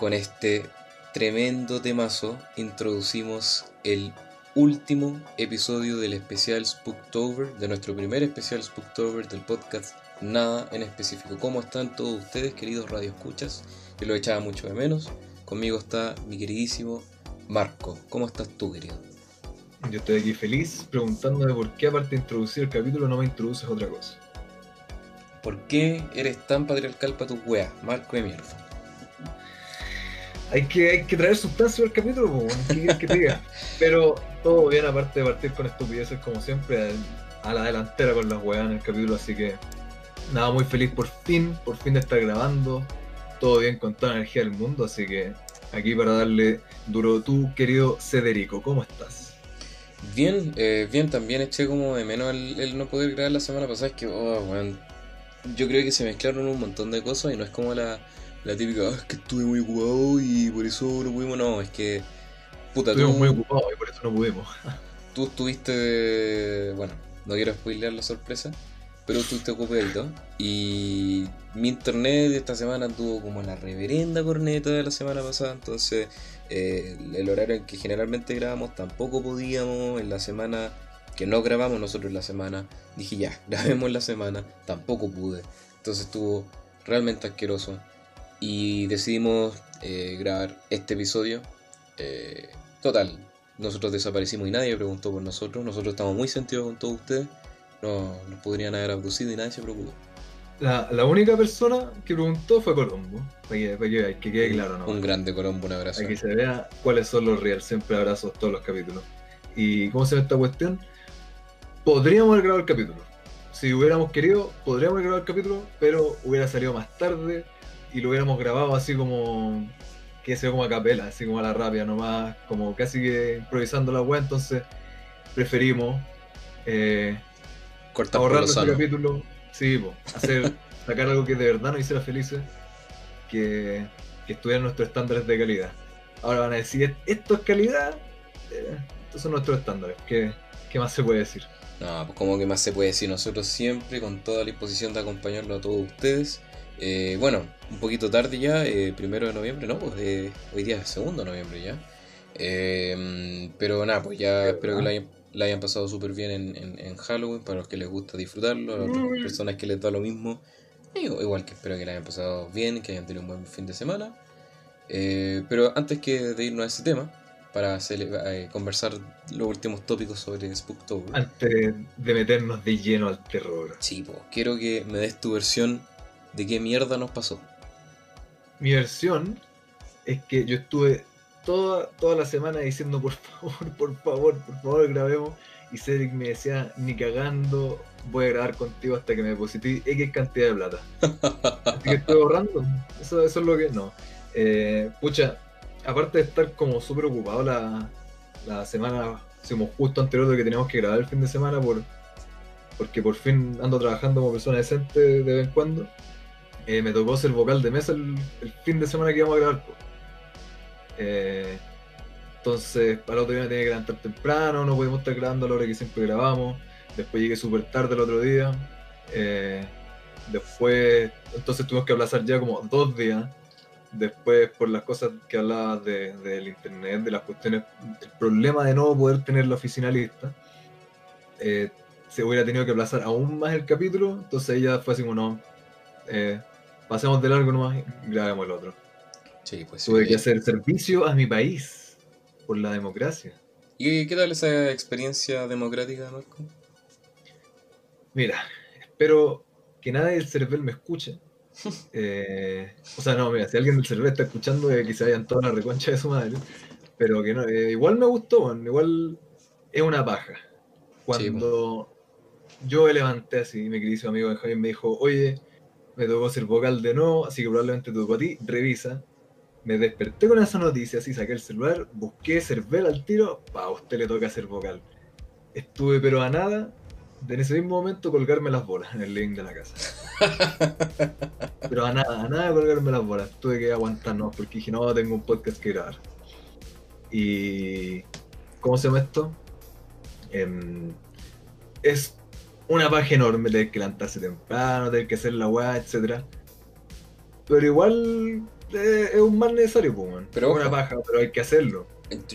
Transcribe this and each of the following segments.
con este tremendo temazo introducimos el último episodio del especial Spooktober, de nuestro primer especial Spooktober del podcast Nada en específico. ¿Cómo están todos ustedes, queridos radioescuchas? Que lo echaba mucho de menos. Conmigo está mi queridísimo Marco. ¿Cómo estás tú, querido? Yo estoy aquí feliz preguntándome por qué aparte de introducir el capítulo no me introduces otra cosa. ¿Por qué eres tan patriarcal para tus weas, Marco de mierda? Hay que, hay que traer sustancia al capítulo, po, ¿qué quieres que te diga? Pero todo bien, aparte de partir con estupideces como siempre, a la delantera con las weas en el capítulo, así que nada, muy feliz por fin, por fin de estar grabando, todo bien con toda la energía del mundo, así que aquí para darle duro tú, querido Cederico, ¿cómo estás? Bien, eh, bien, también eché como de menos el, no poder grabar la semana pasada, es que, oh, bueno, yo creo que se mezclaron un montón de cosas y no es como la, la típica, ah, es que estuve muy ocupado y por eso no pudimos, no, es que, puta, Estuvimos muy ocupados y por eso no pudimos. tú estuviste, bueno, no quiero spoilear la sorpresa, pero tú te ocupadito. Y mi internet esta semana tuvo como la reverenda corneta de la semana pasada, entonces eh, el horario en que generalmente grabamos tampoco podíamos. En la semana que no grabamos nosotros la semana, dije ya, grabemos la semana, tampoco pude. Entonces estuvo realmente asqueroso. Y decidimos eh, grabar este episodio. Eh, total, nosotros desaparecimos y nadie preguntó por nosotros. Nosotros estamos muy sentidos con todos ustedes no, nos podrían haber abducido y nadie se preocupó. La, la única persona que preguntó fue Colombo, para que, que, quede claro. ¿no? Un grande Colombo, un abrazo. Para que se vea cuáles son los reales, siempre abrazos todos los capítulos. ¿Y cómo se ve esta cuestión? Podríamos haber grabado el capítulo. Si hubiéramos querido, podríamos haber grabado el capítulo, pero hubiera salido más tarde y lo hubiéramos grabado así como que se como a capela, así como a la rabia nomás, como casi que improvisando la web, entonces preferimos eh, Cortar ahorrar este capítulo, sí, hacer, sacar algo que de verdad nos hiciera felices, que, que estuvieran nuestros estándares de calidad. Ahora van a decir, esto es calidad, eh, estos son nuestros estándares, ¿Qué, ¿qué, más se puede decir? No, pues como que más se puede decir, nosotros siempre con toda la disposición de acompañarlo a todos ustedes. Eh, bueno, un poquito tarde ya, eh, primero de noviembre, ¿no? Pues hoy día es segundo de noviembre ya. pero nada, pues ya espero que lo hayan la hayan pasado súper bien en, en, Halloween, para los que les gusta disfrutarlo, a las personas que les da lo mismo, igual que espero que la hayan pasado bien, que hayan tenido un buen fin de semana. Eh, pero antes que de irnos a ese tema, para eh, conversar los últimos tópicos sobre Spooktober. Antes de meternos de lleno al terror. Sí, pues, quiero que me des tu versión de qué mierda nos pasó. Mi versión es que yo estuve toda, toda la semana diciendo por favor, por favor, por favor grabemos. Y Cedric me decía, ni cagando, voy a grabar contigo hasta que me deposité X cantidad de plata. Así que estoy ahorrando. Eso, eso es lo que no. Eh, pucha, aparte de estar como súper ocupado la, la semana, como justo anterior de que teníamos que grabar el fin de semana, por, porque por fin ando trabajando como persona decente de vez en cuando, eh, me tocó ser vocal de mesa el, fin de semana que íbamos a grabar. Eh, entonces, para el otro día me tenía que levantar temprano, no podíamos estar grabando a la hora que siempre grabamos. Después llegué súper tarde el otro día. Eh, después, entonces tuvimos que aplazar ya como dos días. Después, por las cosas que hablabas del internet, de las cuestiones, el problema de no poder tener la oficina lista, se hubiera tenido que aplazar aún más el capítulo. Entonces ella fue así como, no, pasemos de largo nomás y grabemos el otro. Pues Tuve que hacer servicio a mi país por la democracia. ¿Y qué tal esa experiencia democrática, Marco? Mira, espero que nadie del CERVEL me escuche. Eh, o sea, no, mira, si alguien del CERVEL está escuchando, eh, que se vayan toda la reconcha de su madre. Pero que no, eh, igual me gustó, igual es una paja. Cuando yo me levanté así, mi querido amigo Javier me dijo, oye, me tocó ser vocal de nuevo, así que probablemente te tocó a ti, revisa me desperté con esa noticia, así saqué el celular, busqué Cervel al tiro, pa, a usted le toca hacer vocal. Estuve pero a nada de en ese mismo momento colgarme las bolas en el link de la casa. pero a nada, a nada de colgarme las bolas. Tuve que aguantarnos porque dije, no, tengo un podcast que grabar. Y... ¿Cómo se llama esto? Em, es una paja enorme tener que levantarse temprano, tener que hacer la weá, etc. Pero igual eh, es un mal necesario, pues, weón. Pero una ojo. paja, pero hay que hacerlo.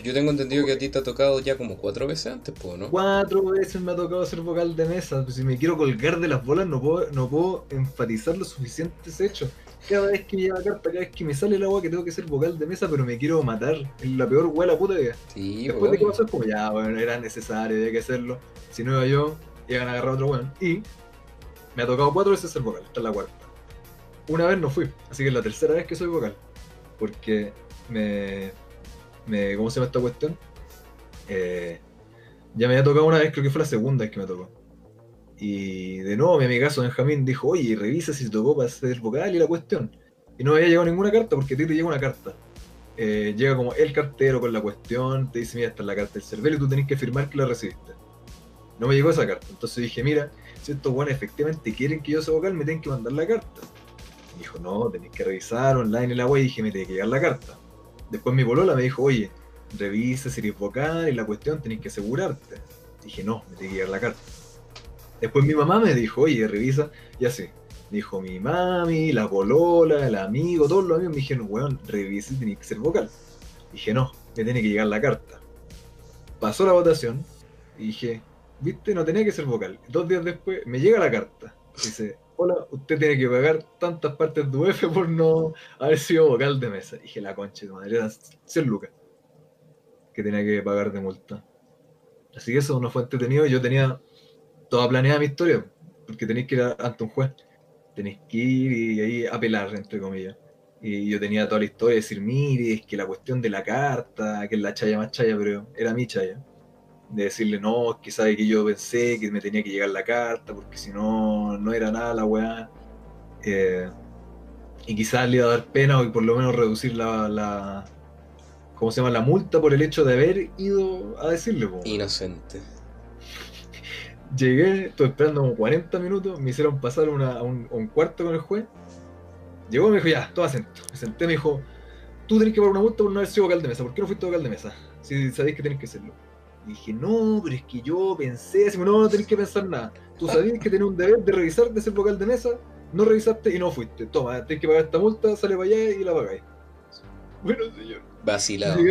Yo tengo entendido que a ti te ha tocado ya como cuatro veces antes, pues, ¿no? Cuatro veces me ha tocado ser vocal de mesa. Si me quiero colgar de las bolas, no puedo, no puedo enfatizar lo suficiente ese hecho. Cada vez que me llega la carta, cada vez que me sale el agua que tengo que ser vocal de mesa, pero me quiero matar. Es la peor huela puta vida. Sí, Después de que pasó, es como ya, bueno, era necesario, había que hacerlo. Si no iba yo, iban a agarrar a otro weón. Y me ha tocado cuatro veces ser vocal, esta es la cuarta. Una vez no fui, así que es la tercera vez que soy vocal. Porque me. me ¿Cómo se llama esta cuestión? Eh, ya me había tocado una vez, creo que fue la segunda vez que me tocó. Y de nuevo mi amigazo Benjamín dijo, oye, revisa si te tocó para ser vocal y la cuestión. Y no me había llegado ninguna carta, porque a ti te llega una carta. Eh, llega como el cartero con la cuestión, te dice, mira, esta es la carta del cervelo y tú tenés que firmar que la recibiste. No me llegó esa carta. Entonces dije, mira, si estos buenos efectivamente quieren que yo sea vocal, me tienen que mandar la carta. Y dijo, no, tenéis que revisar online en la web y dije, me tiene que llegar la carta. Después mi polola me dijo, oye, revisa si eres vocal y la cuestión tenés que asegurarte. Dije, no, me tiene que llegar la carta. Después mi mamá me dijo, oye, revisa, y así. Dijo mi mami, la polola, el amigo, todos los amigos me dijeron, weón, revisa y tenés que ser vocal. Dije, no, me tiene que llegar la carta. Pasó la votación y dije, viste, no tenía que ser vocal. Dos días después me llega la carta. Dice, hola, usted tiene que pagar tantas partes de UF por no haber sido vocal de mesa. Dije, la concha de madre, eran 100 lucas que tenía que pagar de multa. Así que eso no fue entretenido. Yo tenía toda planeada mi historia, porque tenéis que ir ante un juez. Tenéis que ir y ahí apelar, entre comillas. Y yo tenía toda la historia de decir, mire, es que la cuestión de la carta, que es la chaya más chaya, pero era mi chaya. De decirle, no, que sabe que yo pensé que me tenía que llegar la carta, porque si no, no era nada la weá. Eh, y quizás le iba a dar pena o por lo menos reducir la, la ¿cómo se llama? la multa por el hecho de haber ido a decirle. po. Inocente. Llegué, estuve esperando como 40 minutos, me hicieron pasar una- a, un, a un cuarto con el juez. Llegó y me dijo, ya, todo acento. Me senté, me dijo, tú tenés que pagar una multa por no haber sido vocal de mesa. ¿Por qué no fuiste vocal de mesa? Si sabéis que tenés que hacerlo. Y dije, no, pero es que yo pensé, así, no, no tenés que pensar nada. Tú sabías que tenés un deber de revisar, de ser vocal de mesa, no revisaste y no fuiste. Toma, tenés que pagar esta multa, sale para allá y la pagáis. Bueno, señor. Vacilado.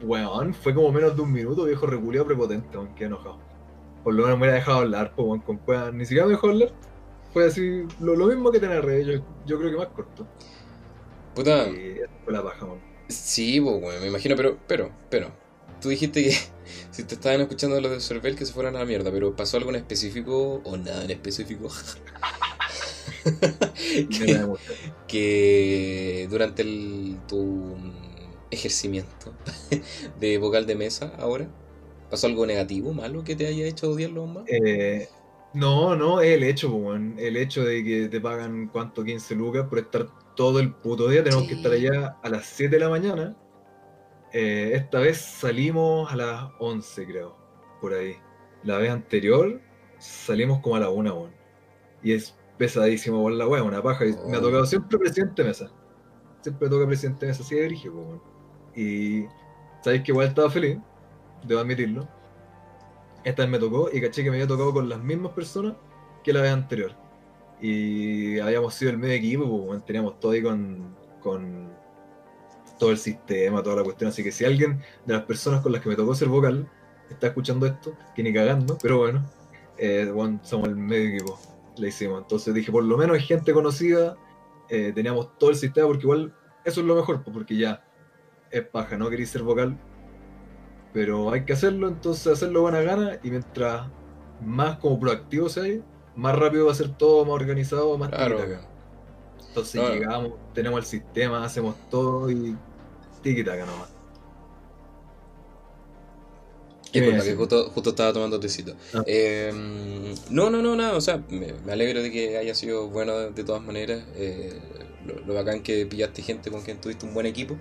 Weón, fue como menos de un minuto, viejo reculeado prepotente, qué enojado. Por lo menos me hubiera dejado hablar, pues, weón, con weón, ni siquiera me dejó hablar. Fue así, lo, lo mismo que tener redes, yo, yo creo que más corto. Puta, Y esa fue la paja, weón. sí, pues, bueno, me imagino, pero, pero, pero. Tú dijiste que si te estaban escuchando los de Cervel que se fueran a la mierda, pero ¿pasó algo en específico o nada en específico? Que, durante el, tu mm, ejercimiento de vocal de mesa ahora, ¿pasó algo negativo, malo que te haya hecho odiarlo más? Eh, no, no, es el hecho. El hecho de que te pagan, ¿cuánto? 15 lucas por estar todo el puto día. Tenemos que estar allá a las 7 de la mañana. Eh, esta vez salimos a las 11, creo, por ahí. La vez anterior salimos como a la 1, weón. Y es pesadísimo por la weá, una paja. Y Me ha Oh. tocado siempre presidente de mesa. Siempre toca presidente de mesa, así de weón. Y sabéis que igual estaba feliz, debo admitirlo. Esta vez me tocó y caché que me había tocado con las mismas personas que la vez anterior. Y habíamos sido el medio equipo, pues, weón, teníamos todo ahí con, con todo el sistema, toda la cuestión. Así que si alguien de las personas con las que me tocó ser vocal está escuchando esto, que ni cagando, pero bueno, eh, bueno, somos el medio equipo, le hicimos. Entonces dije, por lo menos hay gente conocida, eh, teníamos todo el sistema, porque igual eso es lo mejor, porque ya es paja, no queréis ser vocal, pero hay que hacerlo, entonces hacerlo buena gana y mientras más como proactivo sea, más rápido va a ser todo, más organizado, más Claro. Entonces No. llegamos, tenemos el sistema, hacemos todo y tiki-taka nomás. ¿Qué me Disculpa, que justo, justo estaba tomando tecito. Ah. Eh, no, no, no, nada. O sea, me, me alegro de que haya sido bueno de, de todas maneras. Eh, lo, lo bacán que pillaste gente con quien tuviste un buen equipo.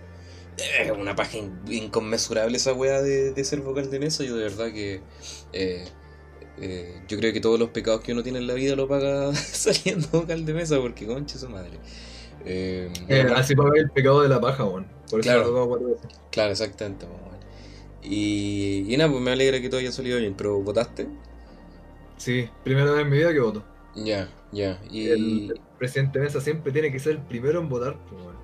Es una paja in- inconmensurable esa weá de, de ser vocal de mesa. Yo de verdad que. eh, eh, yo creo que todos los pecados que uno tiene en la vida lo paga saliendo vocal de mesa, porque concha su madre. Bueno, así paga el pecado de la paja, weón. Por eso Claro. me ha tocado cuatro veces. Claro, exactamente. Y, y nada, pues me alegra que todo haya salido bien. ¿Pero votaste? Sí, primera vez en mi vida que voto. Ya, ya. Y. El presidente de mesa siempre tiene que ser el primero en votar, pues.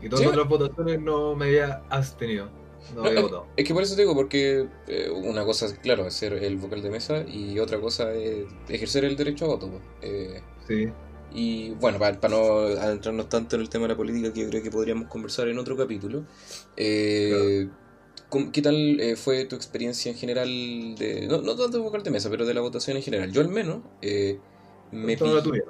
Y todas ¿Sí? las otras votaciones no me había abstenido. No No, había es, votado. es que por eso te digo, porque eh, una cosa, es, claro, es ser el vocal de mesa y otra cosa es ejercer el derecho a voto. pues. Eh, Sí. Y bueno, para, no adentrarnos tanto en el tema de la política, que yo creo que podríamos conversar en otro capítulo, eh, ¿cómo- ¿qué tal eh, fue tu experiencia en general? de No, no tanto de vocal de mesa, pero de la votación en general. Yo al menos eh, me, Toda la pi- tuya.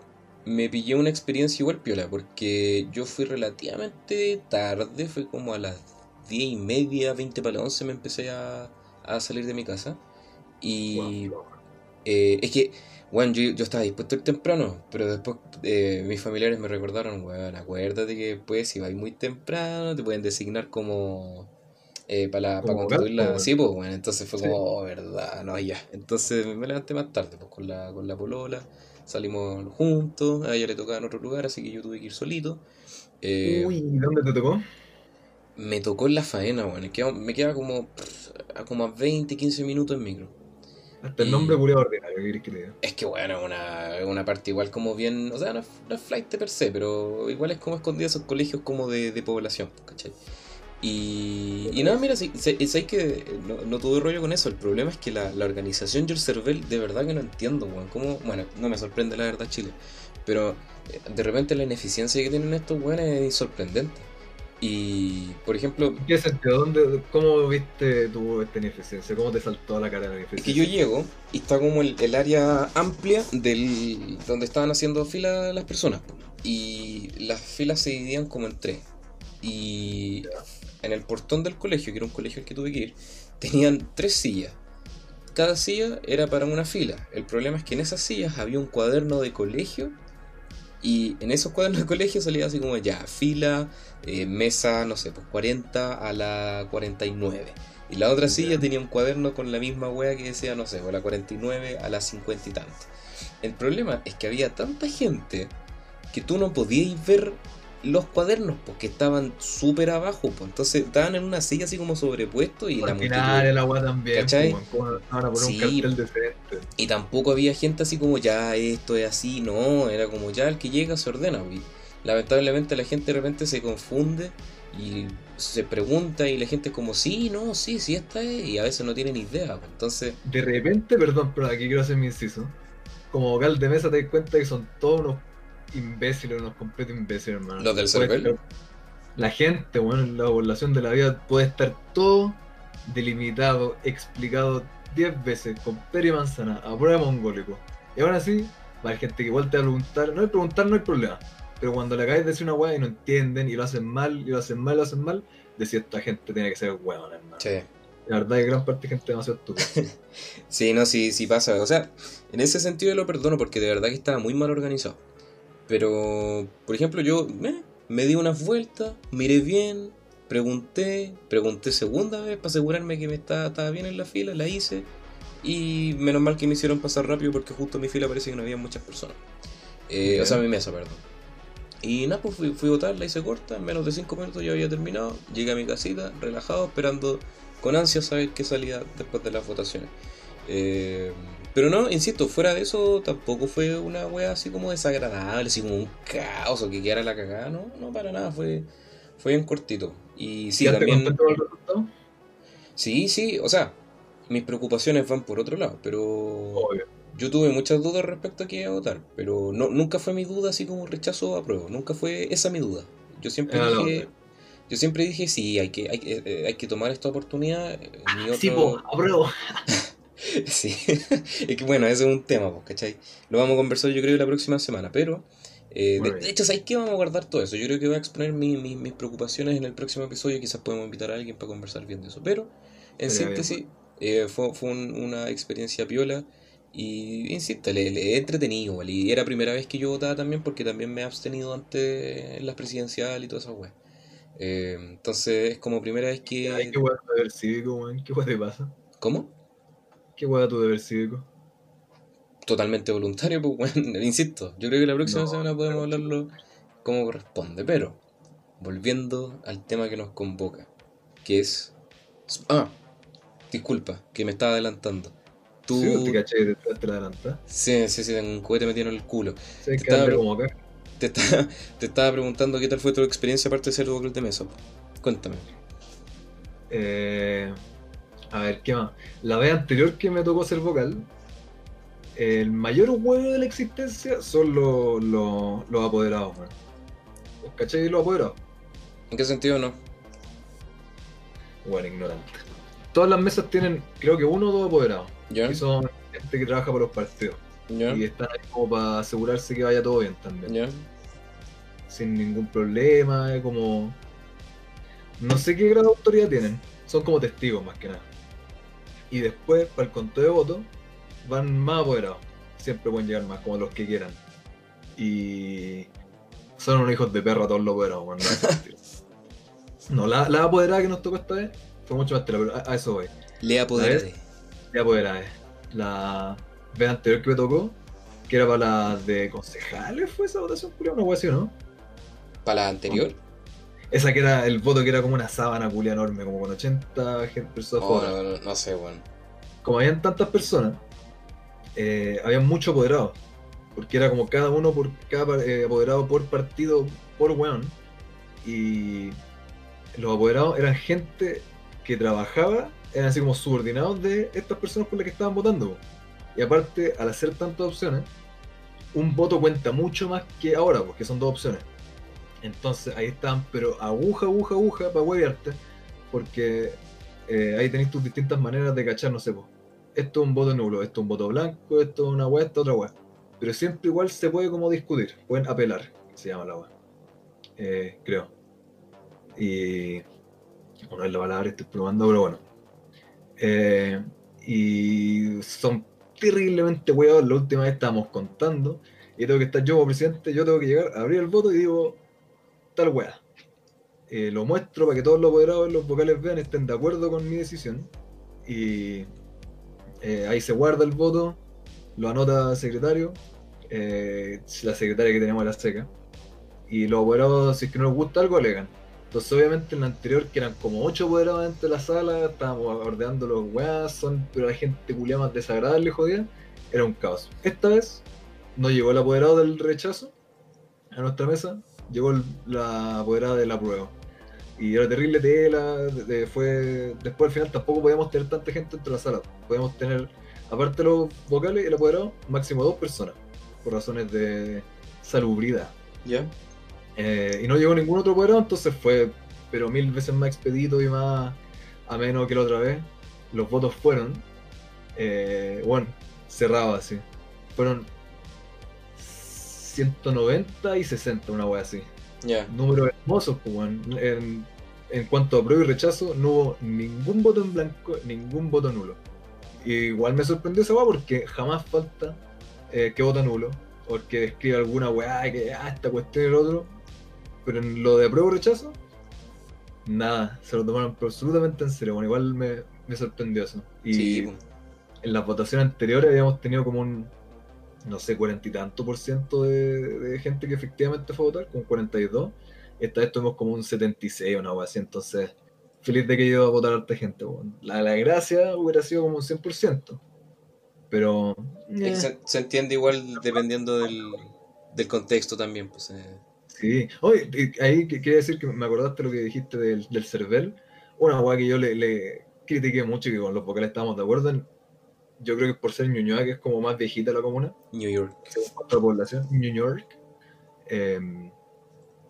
me pillé una experiencia igual piola, porque yo fui relativamente tarde, fue como a las 10 y media, 20 para las 11 me empecé a, a salir de mi casa. Y eh, es que, bueno, yo, yo estaba dispuesto a ir temprano, pero después eh, mis familiares me recordaron, weón, acuérdate que pues si vais muy temprano te pueden designar como... eh, para, para constituir la... gato, Sí, pues, bueno, entonces fue Sí. como, oh, verdad, no, ya. Entonces me levanté más tarde, pues, con la, con la polola, salimos juntos, a ella le tocaba en otro lugar, así que yo tuve que ir solito. Eh, Uy, ¿dónde te tocó? me tocó en la faena, bueno, me queda como, pff, a como a 20, 15 minutos en micro. Hasta el nombre culiado ordinario, ¿qué querés que te diga? Es que bueno, es una, una parte igual como bien, o sea, no es, no es flight per se, pero igual es como escondida esos colegios como de, de población, ¿cachai? Y, y nada, mira, si, si- sabes que no, no tuve rollo con eso, el problema es que la, la organización Your Cervel, de verdad que no entiendo, weón, cómo, bueno, no me sorprende la verdad Chile, pero eh, de repente la ineficiencia que tienen estos weones es sorprendente. Y, por ejemplo, ¿En qué sentido? ¿Dónde, ¿Cómo viste tu esta ineficiencia? ¿Cómo te saltó a la cara la Es ineficiencia? que yo llego y está como el, el área amplia del donde estaban haciendo fila las personas. Y las filas se dividían como en tres. Y en el portón del colegio, que era un colegio al que tuve que ir, tenían tres sillas. Cada silla era para una fila. El problema es que en esas sillas había un cuaderno de colegio. Y en esos cuadernos de colegio salía así como ya, fila, eh, mesa, no sé, pues 40 a la 49. Y la otra silla tenía un cuaderno con la misma wea que decía, no sé, o la 49 a las 50 y tanto. El problema es que había tanta gente que tú no podías ver los cuadernos porque estaban súper abajo. Pues. Entonces estaban en una silla así como sobrepuesto y la la weá también. ¿Cachai? pues, ¿Cómo no van a poner Sí. un cartel decente? Y tampoco había gente así como ya esto es así, no, era como ya el que llega se ordena. pues. Lamentablemente la gente de repente se confunde y se pregunta y la gente es como sí, no, sí, sí esta es y a veces no tienen idea. pues. Entonces, De repente, perdón, pero aquí quiero hacer mi inciso. Como vocal de mesa te das cuenta que son todos unos imbéciles, unos completos imbéciles, hermano. ¿Los del estar- La gente, bueno, la población de la vida puede estar todo delimitado, explicado 10 veces, con peri y manzana, a prueba de mongólico. Y aún así, va gente que igual te va a preguntar, no hay preguntar, no hay problema. Pero cuando le acabas de decir una weá y no entienden, y lo hacen mal, y lo hacen mal, y lo hacen mal, decir esta gente tiene que ser weón, hermano. sí. La verdad es que gran parte de gente demasiado estúpida. Sí, no, sí, sí pasa. O sea, en ese sentido yo lo perdono porque de verdad que estaba muy mal organizado. Pero, por ejemplo, yo eh, me di unas vueltas, miré bien, pregunté, pregunté segunda vez para asegurarme que me estaba, estaba bien en la fila, la hice. Y menos mal que me hicieron pasar rápido porque justo en mi fila parece que no había muchas personas. Eh. O sea, mi mesa, perdón. Y nada, pues fui, fui a votar, la hice corta, en menos de 5 minutos ya había terminado. Llegué a mi casita, relajado, esperando con ansia saber qué salía después de las votaciones. Eh, pero no, insisto, fuera de eso tampoco fue una wea así como desagradable, así como un caos o que quedara la cagada, no, no para nada, fue, fue bien cortito. Y sí, ¿Ya te también, con el resultado? sí, sí, o sea, mis preocupaciones van por otro lado, pero Obvio. yo tuve muchas dudas respecto a qué iba a votar, pero no, nunca fue mi duda así como rechazo o apruebo, nunca fue esa mi duda. Yo siempre la dije, yo siempre dije sí, hay que, hay, que- eh, hay que tomar esta oportunidad. eh, mi Sí, otro- po, apruebo. Sí, es que bueno, ese es un tema, ¿cachai? Lo vamos a conversar yo creo la próxima semana, pero eh, de, de hecho, ¿sabes qué? Vamos a guardar todo eso. Yo creo que voy a exponer mi- mi- mis preocupaciones en el próximo episodio, quizás podemos invitar a alguien para conversar bien de eso, pero en síntesis eh, fue, fue un- una experiencia piola y, insisto, le, le he entretenido, igual, y era primera vez que yo votaba también porque también me he abstenido antes en las presidenciales y todas esas weas. Eh, entonces es como primera vez que... Ay, qué deber cívico, weón. ¿Qué weá te pasa? ¿Cómo? ¿Qué weá tu deber cívico? totalmente voluntario, pues bueno, insisto, yo creo que la próxima No, semana podemos pero- hablarlo como corresponde, pero volviendo al tema que nos convoca, que es... Ah, disculpa, que me estaba adelantando. Tú... Sí, te caché que te te la adelantas. Sí, sí, sí, tengo un cohete metido en el culo. Sí, Te estaba como acá. Te estaba, te estaba preguntando qué tal fue tu experiencia aparte de ser vocal de mesa. Cuéntame. Eh, a ver, ¿qué más? La vez anterior que me tocó ser vocal, el mayor huevo de la existencia son los, los, los apoderados, man. ¿Cachai? Los apoderados. ¿En qué sentido no? Bueno, ignorante. Todas las mesas tienen, creo que uno o dos apoderados. ¿Ya? Y son gente que trabaja por los partidos. ¿Ya? Y están ahí como para asegurarse que vaya todo bien también. ¿Ya? Sin ningún problema, como. No sé qué grado de autoridad tienen. Son como testigos más que nada. Y después, para el conteo de votos, van más apoderados. Siempre pueden llegar más, como los que quieran. Y. Son unos hijos de perra todos los apoderados, man, no. No, la, la apoderada que nos tocó esta vez fue mucho más tela, pero a, a eso voy. Le apoderate. La apoderada es. La vez anterior que me tocó, que era para la de concejales, fue esa votación, culiao, una hueá así, ¿o ¿no? ¿Para la anterior? Esa que era el voto que era como una sábana culia enorme, como con 80 gente, personas Oh, no, no, no sé, bueno. Como habían tantas personas, eh, había mucho apoderado. Porque era como cada uno por cada eh, apoderado por partido por weón. Y los apoderados eran gente que trabajaba, eran así como subordinados de estas personas por las que estaban votando. Y aparte, al hacer tantas opciones, un voto cuenta mucho más que ahora, porque son dos opciones. Entonces ahí estaban, pero aguja, aguja, aguja para huevearte, porque eh, ahí tenéis tus distintas maneras de cachar, no sé, po. esto es un voto nulo, esto es un voto blanco, esto es una hueá, esto es otra hueá. Pero siempre igual se puede como discutir, pueden apelar, se llama la hueá. Eh, creo. Y. Bueno, es la palabra estoy probando, pero bueno. Eh, y son terriblemente huevados. La última vez estábamos contando. Y tengo que estar yo como presidente, yo tengo que llegar, abrir el voto y digo, tal hueá. Eh, lo muestro para que todos los apoderados, los vocales vean, estén de acuerdo con mi decisión. Y eh, ahí se guarda el voto, lo anota el secretario, eh, la secretaria que tenemos la seca. Y los apoderados, si es que no les gusta algo, alegan. Entonces, obviamente, en la anterior, que eran como 8 apoderados dentro de la sala, estábamos ordenando los weas, son, pero la gente culia más desagradable, jodida, era un caos. Esta vez, no llegó el apoderado del rechazo a nuestra mesa, llegó la apoderada de la prueba. Y era terrible tela, de- de- fue... después al final tampoco podíamos tener tanta gente dentro de la sala. Podíamos tener, aparte de los vocales, el apoderado, máximo dos personas, por razones de salubridad. ¿Ya? Eh, y no llegó ningún otro apoderado, entonces fue pero mil veces más expedito y más ameno que la otra vez. Los votos fueron, eh, bueno, cerrado así. Fueron 190 y 60, una wea así. Ya. Números hermosos, pues, weón. En, en cuanto a prueba y rechazo, no hubo ningún voto en blanco, ningún voto nulo. Y igual me sorprendió esa weá porque jamás falta eh, que vota nulo, o que escribe alguna weá que ah, esta cuestión y el otro. Pero en lo de prueba y rechazo, nada, se lo tomaron absolutamente en serio. Bueno, igual me, me sorprendió eso. Y Sí, po. en las votaciones anteriores habíamos tenido como un, no sé, cuarenta y tanto por ciento de, de gente que efectivamente fue a votar, como 42. Esta vez tuvimos como un 76 o una cosa así, entonces feliz de que iba a votar harta gente. weón. La, la gracia hubiera sido como un 100%. Pero... Eh, se, se entiende igual dependiendo del, del contexto también, pues. eh. Sí. Oye, ahí que- quería decir que me acordaste lo que dijiste del, del CERVEL. Una weá que yo le, le critiqué mucho y que con los vocales estábamos de acuerdo en- Yo creo que por ser Ñuñoa, que es como más viejita la comuna, New York. según otra población, New York. Eh,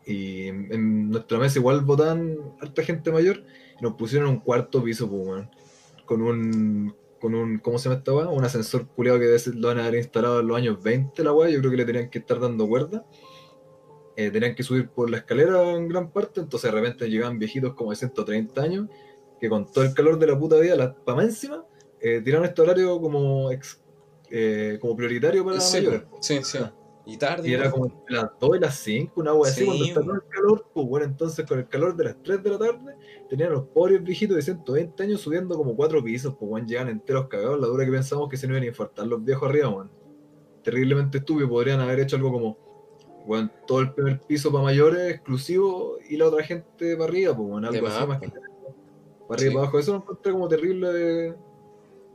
y en, en nuestra mesa igual votaban harta gente mayor y nos pusieron un cuarto piso, pues, con un, con un, ¿cómo se llama esta weá? Un ascensor culiado que debe ser- lo van a haber instalado en los años 20, la weá, yo creo que le tenían que estar dando cuerda. Eh, tenían que subir por la escalera en gran parte, entonces de repente llegaban viejitos como de 130 años, que con todo el calor de la puta vida, la, más encima, eh, tiraron este horario como, ex- eh, como prioritario para Sí, mayores. po. sí, sí. Y tarde. Y era como las 2 y las 5, una wea así, Sí, cuando weón. todo el calor, pues bueno, entonces con el calor de las 3 de la tarde, tenían los pobres viejitos de 120 años subiendo como 4 pisos, pues bueno, llegan enteros cagados, la dura que pensamos que se no iban a infartar los viejos arriba, weón. Terriblemente estúpido, podrían haber hecho algo como, bueno, todo el primer piso para mayores exclusivo y la otra gente para arriba, pues bueno, algo así más, más que pues. para arriba y Sí. para abajo. Eso lo encontré como terrible de,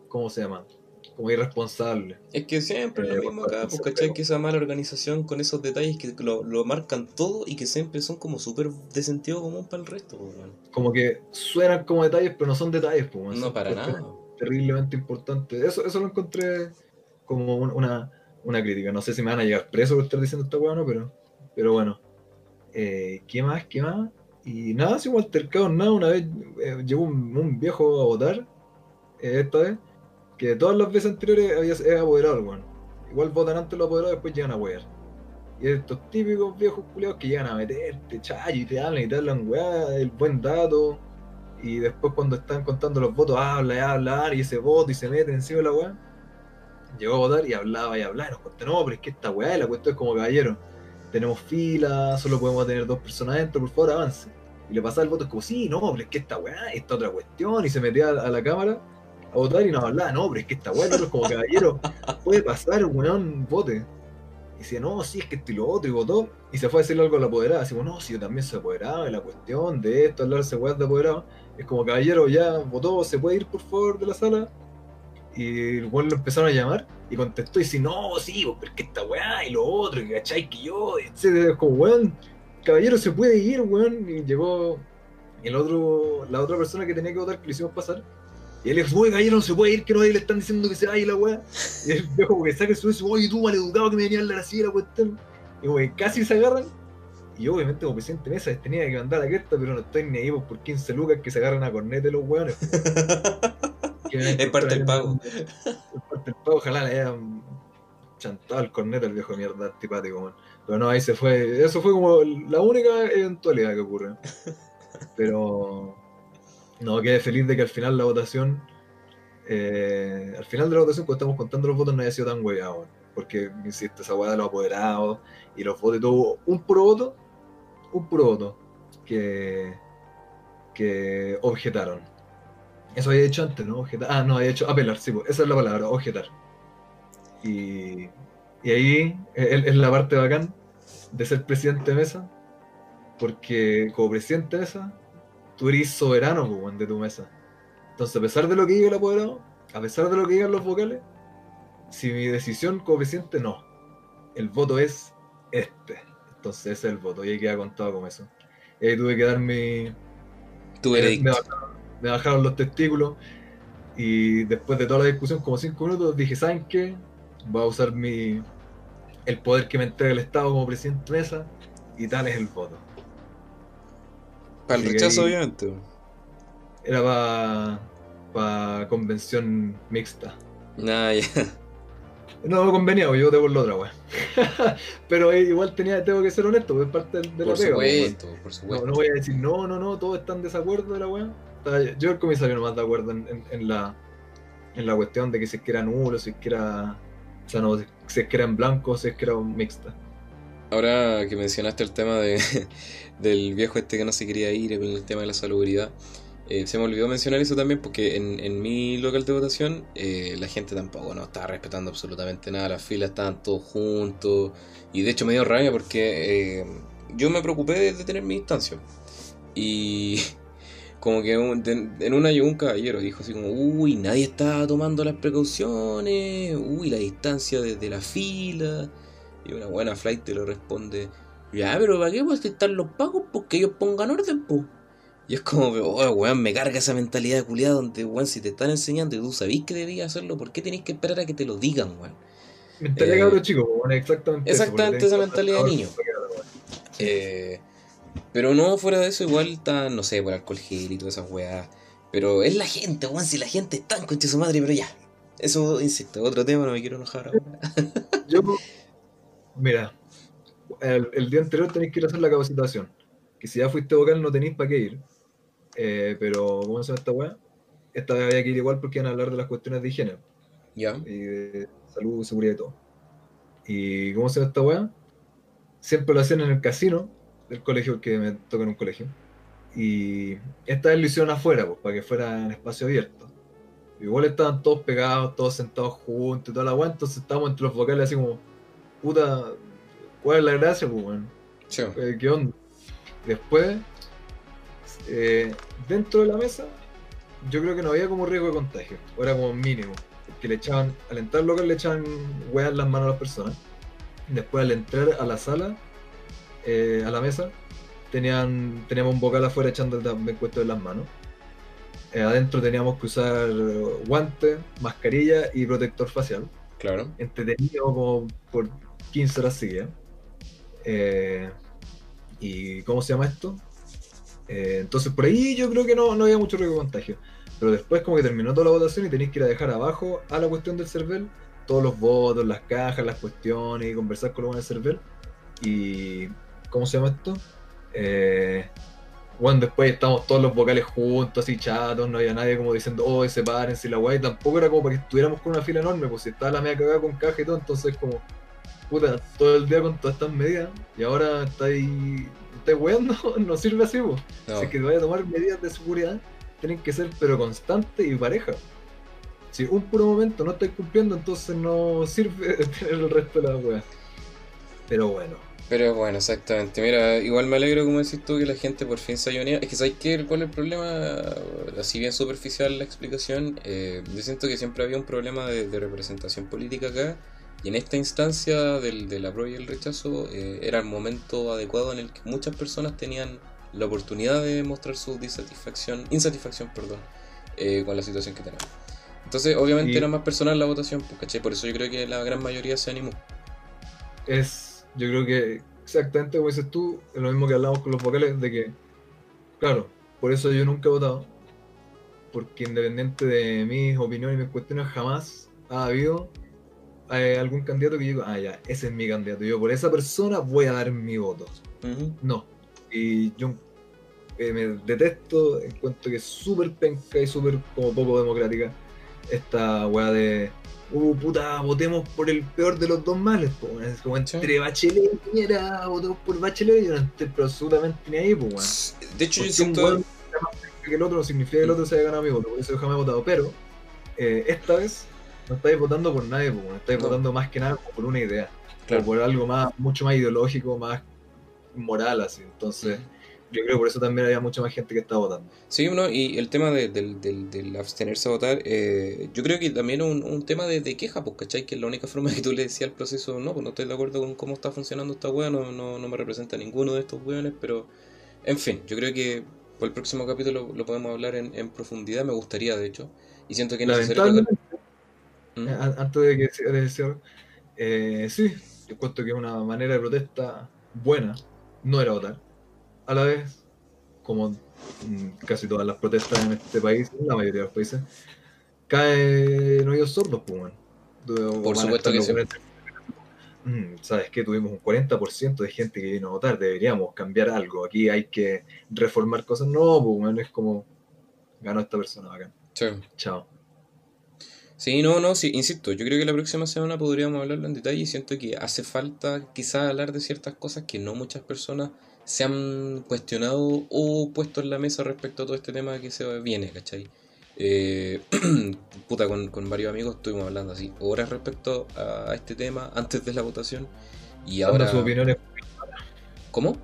¿cómo se llama? como irresponsable. Es que siempre es Eh, lo mismo acá, bueno, pues, ¿cachai? Que esa mala organización con esos detalles que lo, lo marcan todo y que siempre son como súper de sentido común para el resto, pues. Como que suenan como detalles, pero no son detalles, pues, No para nada. Terriblemente importantes. Eso, eso lo encontré como un- una, una crítica. No sé si me van a llegar preso por estar diciendo esta weá o no, pero, pero bueno. Eh, ¿Qué más? ¿Qué más? Y nada, así como altercado, nada. Una vez eh, llegó un, un viejo a votar, eh, esta vez, que todas las veces anteriores había era apoderado, weón. Igual votan antes los apoderados, después llegan a wear. Y estos típicos viejos culiados que llegan a meterte, chayo, y te hablan y te hablan, weá, el buen dato. Y después cuando están contando los votos, habla y habla, y ese voto y se mete encima de la weá. Llegó a votar y hablaba y hablaba y nos contó, no, pero es que esta weá, la cuestión es como caballero. Tenemos fila, solo podemos tener dos personas adentro, por favor avance. Y le pasaba el voto, es como, sí, no, pero es que esta weá, esta otra cuestión, y se metía a, la cámara votar y nos hablaba, no, pero es que esta weá, es como caballero, puede pasar, weón, vote. Y decía, no, sí, es que esto y lo otro, y votó. Y se fue a decirle algo a la apoderada. Así, no, si yo también soy apoderado, y la cuestión de esto, hablarse weas de apoderado. Es como, caballero, ya votó, ¿se puede ir por favor de la sala? Y el weón lo empezaron a llamar y contestó y dice, no, sí, pues, pero es que esta weá y lo otro, y cachai que yo, etcétera. Es como, weón, caballero se puede ir, weón. Y llegó el otro, la otra persona que tenía que votar, que le hicimos pasar. Y él le dijo, oye, caballero, no se puede ir, que no le están diciendo que se vaya la weá. Y el viejo como que saca su eso, oye, tú maleducado que me venía a hablar así la cuestión. Y como que casi se agarran. Y yo, obviamente, como presidente de mesa, les tenía que mandar la carta, pero no estoy ni ahí pues, por 15 lucas que se agarran a cornete los weones. Es parte del pago. Es parte del pago, ojalá le hayan chantado el cornete al viejo de mierda antipático, man. Pero no, ahí se fue. Eso fue como la única eventualidad que ocurre. Pero. No, quedé feliz de que al final la votación. eh, al final de la votación, cuando estamos contando los votos, no haya sido tan hueveado. Porque, insisto, esa hueá de los apoderados y los votos y todo. Un puro voto. Un puro voto. Que. Que objetaron. Eso había hecho antes, ¿no? Objetar. Ah, no, había hecho apelar, sí, pues, esa es la palabra, objetar. Y, y ahí es la parte bacán de ser presidente de mesa, porque como presidente de mesa, tú eres soberano pues, de tu mesa. Entonces, a pesar de lo que diga el apoderado, a pesar de lo que digan los vocales, si mi decisión como presidente no, el voto es este. Entonces, ese es el voto, y ahí queda contado como eso. Y ahí tuve que dar mi, Tu me, veredicto. bajaron, me bajaron los testículos y después de toda la discusión, como cinco minutos, dije, ¿saben qué? Voy a usar mi el poder que me entrega el Estado como presidente de mesa y tal es el voto. Para el rechazo, obviamente. weón. Era para convención mixta. Nah, ya. No me convenía, pues, yo por la otra, weón. Pero eh, igual tenía, tengo que ser honesto, es parte de la Por pega, pues, weón. supuesto, por No, supuesto. no voy a decir, no, no, no, todos están en desacuerdo de la. Estaba Yo el comisario nomás de acuerdo en, en- en la, en la cuestión de que si es que era nulo, si es que era. O sea, no, si es que era en blanco, si es que era mixta. Ahora que mencionaste el tema de, del viejo este que no se quería ir, con el tema de la salubridad, eh, se me olvidó mencionar eso también porque en, mi local de votación eh, la gente tampoco no estaba respetando absolutamente nada, las filas estaban todos juntos y de hecho me dio rabia porque eh, yo me preocupé de, de tener mi distancia y como que un- de- en una llegó un caballero dijo así como, uy, nadie está tomando las precauciones, uy, la distancia desde la fila. Y una buena flight te lo responde, ya, pero ¿para qué pues están los pagos? Porque ellos pongan orden, pues. Y es como, oh, weón, me carga esa mentalidad culiada donde, weón, si te están enseñando y tú sabís que debías hacerlo, ¿por qué tenés que esperar a que te lo digan, weón? Mentalidad Eh, cabro chico, pues, bueno, exactamente. eso, exactamente esa mentalidad de niño. Eh, pero no, fuera de eso, igual está, no sé, por alcohol gel y todas esas weas. Pero es la gente, weón, si la gente está en concha de su madre, pero ya. Eso, insisto, otro tema, no me quiero enojar ahora. Yo, mira, el, el día anterior tenéis que ir a hacer la capacitación. Que si ya fuiste vocal no tenéis para qué ir. Eh, pero, ¿cómo se llama esta weá? Esta vez había que ir igual porque iban a hablar de las cuestiones de higiene. Ya. y de salud, seguridad y todo. ¿Y cómo se llama esta weá? Siempre lo hacían en el casino del colegio, que me toca en un colegio. Y esta vez lo hicieron afuera, pues, para que fuera en espacio abierto. Igual estaban todos pegados, todos sentados juntos y toda la weá, entonces estábamos entre los vocales así como, puta, ¿cuál es la gracia, pues, weón? Sí. Eh, ¿Qué onda? Después, eh, dentro de la mesa, yo creo que no había como riesgo de contagio, o era como mínimo. que le echaban, al entrar al local le echaban weas en las manos a las personas. Después al entrar a la sala, eh, a la mesa, tenían, teníamos un vocal afuera echando el encuentro en las manos. Eh, adentro teníamos que usar guantes, mascarilla y protector facial. Claro. Entretenido como por 15 horas seguidas. Eh, ¿Y cómo se llama esto? Eh, entonces por ahí yo creo que no, no había mucho riesgo de contagio. Pero después como que terminó toda la votación y tenéis que ir a dejar abajo a la cuestión del CERVEL todos los votos, las cajas, las cuestiones y conversar con los buenos del CERVEL. Y... ¿Cómo se llama esto? Eh, bueno, después estamos todos los vocales juntos, así chatos, no había nadie como diciendo, oh, sepárense la guay, tampoco era como para que estuviéramos con una fila enorme, pues si estaba la media cagada con caja y todo, entonces como, puta, todo el día con todas estas medidas, y ahora estáis, estáis weando, no sirve así, pues. Si que vaya a tomar medidas de seguridad, tienen que ser pero constantes y pareja. Si un puro momento no estáis cumpliendo, entonces no sirve tener el resto de la weas. Pero bueno. Pero bueno, exactamente. Mira, igual me alegro, como decís tú, que la gente por fin se haya unido. Es que ¿sabes qué? ¿Cuál es el problema? Así bien superficial la explicación. Eh, yo siento que siempre había un problema de, representación política acá. Y en esta instancia del, del apruebo y el rechazo eh, era el momento adecuado en el que muchas personas tenían la oportunidad de mostrar su disatisfacción, insatisfacción, perdón, eh, con la situación que tenemos. Entonces, obviamente era más personal la votación, pues. Por eso yo creo que la gran mayoría se animó. Es yo creo que exactamente como dices tú, es lo mismo que hablamos con los vocales, de que, claro, por eso yo nunca he votado, porque independiente de mis opiniones y mis cuestiones, jamás ha habido eh, algún candidato que diga, ah, ya, ese es mi candidato, yo por esa persona voy a dar mi voto. No. Y yo eh, me detesto, encuentro que es súper penca y súper como poco democrática esta weá de uh, puta, votemos por el peor de los dos males, pues, como entre Bachelet y Piñera, votemos por Bachelet, y no estoy absolutamente ni ahí, pues, De hecho, yo siento... que el otro significa que el otro se haya ganado mi voto, por eso yo jamás he votado, pero eh, esta vez no estáis votando por nadie, pues, estáis votando más que nada por una idea, o por algo más, mucho más ideológico, más moral, así, entonces... Yo creo que por eso también había mucha más gente que estaba votando. Sí, no, y el tema de, del, abstenerse a votar, eh, yo creo que también un, un tema de, queja, pues, ¿cachai? Que la única forma que tú le decías al proceso, no, pues no estoy de acuerdo con cómo está funcionando esta wea, no, no, me representa ninguno de estos weones, pero, en fin, yo creo que por el próximo capítulo lo podemos hablar en, en profundidad, me gustaría, de hecho, y siento que es necesario... ¿Mm? Eh, antes de que se eh, sí, yo cuento que es una manera de protesta buena, no era votar a la vez, como mm, casi todas las protestas en este país, en la mayoría de los países, cae en oídos sordos, pues, Por supuesto que sí. Mm, Sabes que tuvimos un 40% de gente que vino a votar, deberíamos cambiar algo. Aquí hay que reformar cosas. No, pues, es como ganó esta persona acá. Chao. Sí, no, no, sí, insisto, yo creo que la próxima semana podríamos hablarlo en detalle y siento que hace falta quizás hablar de ciertas cosas que no muchas personas se han cuestionado o puesto en la mesa respecto a todo este tema que se viene, ¿cachai? Eh, puta, con, varios amigos estuvimos hablando así horas respecto a este tema antes de la votación y ahora... Dando sus opiniones ¿Cómo?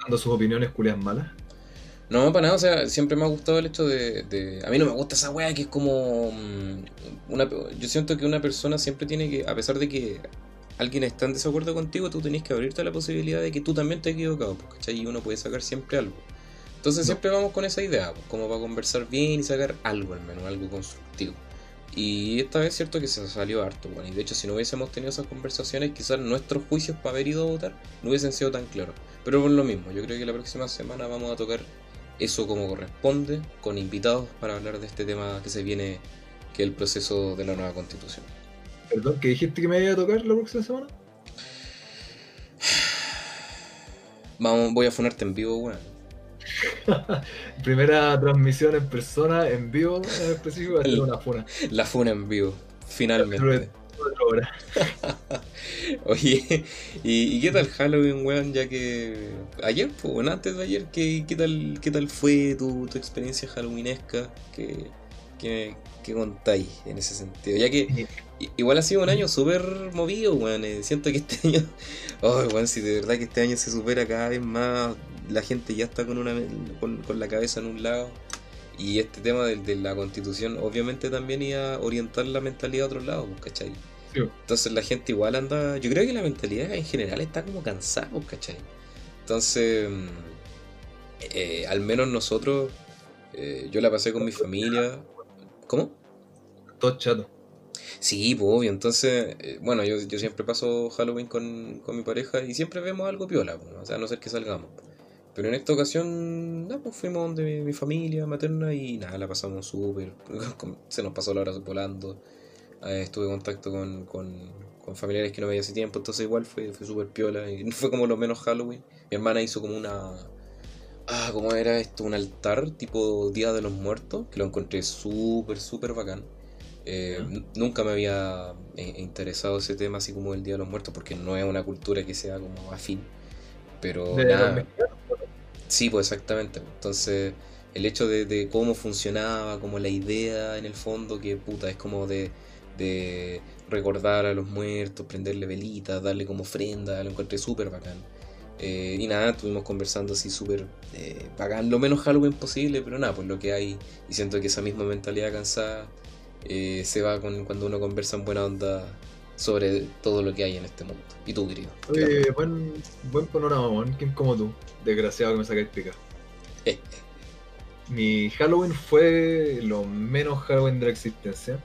Dando sus opiniones culias malas. No, para nada, o sea, siempre me ha gustado el hecho de, de... A mí no me gusta esa weá que es como... Mm, una, yo siento que una persona siempre tiene que, a pesar de que alguien está en desacuerdo contigo, tú tenés que abrirte a la posibilidad de que tú también te has equivocado, ¿cachai? Y uno puede sacar siempre algo. Entonces siempre vamos con esa idea, pues, como para conversar bien y sacar algo al menos, algo constructivo. Y esta vez es cierto que se salió harto, bueno, y de hecho si no hubiésemos tenido esas conversaciones, quizás nuestros juicios para haber ido a votar no hubiesen sido tan claros. Pero por lo mismo, yo creo que la próxima semana vamos a tocar eso como corresponde, con invitados para hablar de este tema que se viene, que es el proceso de la nueva constitución. Perdón, ¿qué dijiste que me iba a tocar la próxima semana? Vamos, voy a fonarte en vivo, weón. Primera transmisión en persona, en vivo, en específico, va a ser una funa. La funa en vivo, finalmente. Oye, ¿y, qué tal Halloween, weón? Ya que ayer, pues, bueno, antes de ayer, ¿qué, qué, tal, qué tal fue tu, tu experiencia halloweenesca? ¿Qué, qué, qué contáis en ese sentido? Ya que Igual ha sido un año súper movido, weón. Eh, siento que este año. Oh, weón, si de verdad que este año se supera cada vez más. La gente ya está con una con, la cabeza en un lado. Y este tema de, de la constitución obviamente también iba a orientar la mentalidad a otros lados, pues, ¿cachai? Sí. Entonces la gente igual anda. Yo creo que la mentalidad en general está como cansada, pues, ¿cachai? Entonces, mm, eh, al menos nosotros, eh, yo la pasé con mi familia. ¿Cómo? Todo chato. Sí, pues obvio. Entonces, eh, bueno, yo, yo siempre paso Halloween con, con mi pareja y siempre vemos algo piola, pues, o sea, a no ser que salgamos. Pero en esta ocasión, nada, pues fuimos donde mi, mi familia materna y nada, la pasamos súper. Se nos pasó la hora volando. Eh, estuve en contacto con, con, con familiares que no veía hace tiempo, entonces igual fue, fue súper piola. Y fue como lo menos Halloween. Mi hermana hizo como una. Ah, ¿cómo era esto? Un altar tipo Día de los Muertos, que lo encontré súper, súper bacán. Eh, Nunca me había eh, interesado ese tema así como el Día de los Muertos, porque no es una cultura que sea como afín. Pero De nada. Sí, pues exactamente. Entonces, el hecho de, de cómo funcionaba, como la idea en el fondo, que puta, es como de, de recordar a los muertos, prenderle velitas, darle como ofrenda, lo encontré súper bacán. Eh, y nada, estuvimos conversando así súper eh, bacán, lo menos Halloween posible, pero nada, pues lo que hay, y siento que esa misma mentalidad cansada eh, se va con, cuando uno conversa en buena onda sobre todo lo que hay en este mundo. Y tú, querido. buen, buen panorama, man. ¿Quién como tú? Desgraciado que me sacáis pica. Eh, Mi Halloween fue lo menos Halloween de la existencia.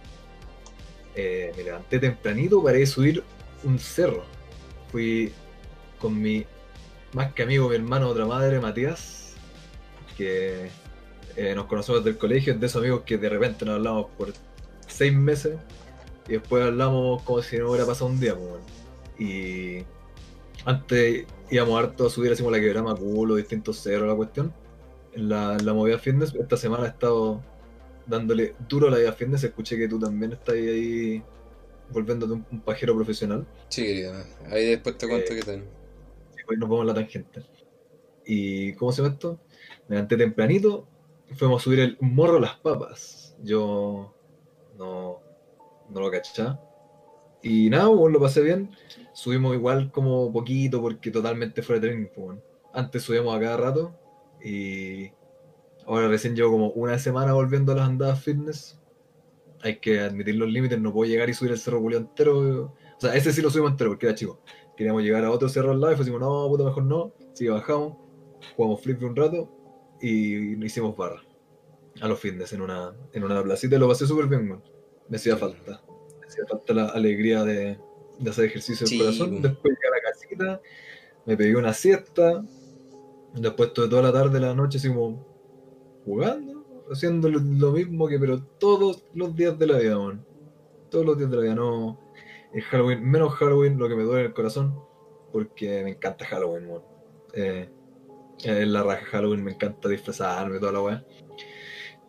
Eh, me levanté tempranito para ir a subir un cerro. Fui con mi más que amigo, mi hermano, otra madre, Matías, que eh, nos conocemos del colegio, es de esos amigos que de repente nos hablamos por seis meses y después hablamos como si no hubiera pasado un día. pues. Y antes íbamos harto a subir como la quebrama culo, distintos cerros, la cuestión en la, en la movida fitness. Esta semana he estado dándole duro a la vida fitness. Escuché que tú también estás ahí volviéndote un, un pajero profesional. sí, querido. Ahí después te cuento Eh, qué tal. Hoy nos vamos a la tangente. ¿Y cómo se llama esto? Me levanté tempranito. Fuimos a subir el morro a las papas. Yo no, no lo cachaba. Y nada, pues, lo pasé bien. Subimos igual como poquito porque totalmente fuera de training. pues, bueno. Antes subíamos a cada rato y ahora recién llevo como una semana volviendo a las andadas fitness. Hay que admitir los límites, no puedo llegar y subir el cerro Julio entero. O sea, ese sí lo subimos entero porque era chico. Queríamos llegar a otro cerro al lado y como, no, puta, mejor no. Que bajamos, jugamos flip un rato y hicimos barra. A los fitness en una, en una placita y lo pasé súper bien, man. Me hacía falta. Me hacía falta la alegría de, de hacer ejercicio del Sí, corazón. Después llegué a la casita, me pegué una siesta. Después estuve toda la tarde, la noche, así como jugando, haciendo lo, mismo que, pero todos los días de la vida, man. Todos los días de la vida, no. Es Halloween, menos Halloween, lo que me duele en el corazón, porque me encanta Halloween, man. Eh, la raja Halloween, me encanta disfrazarme, toda la weá.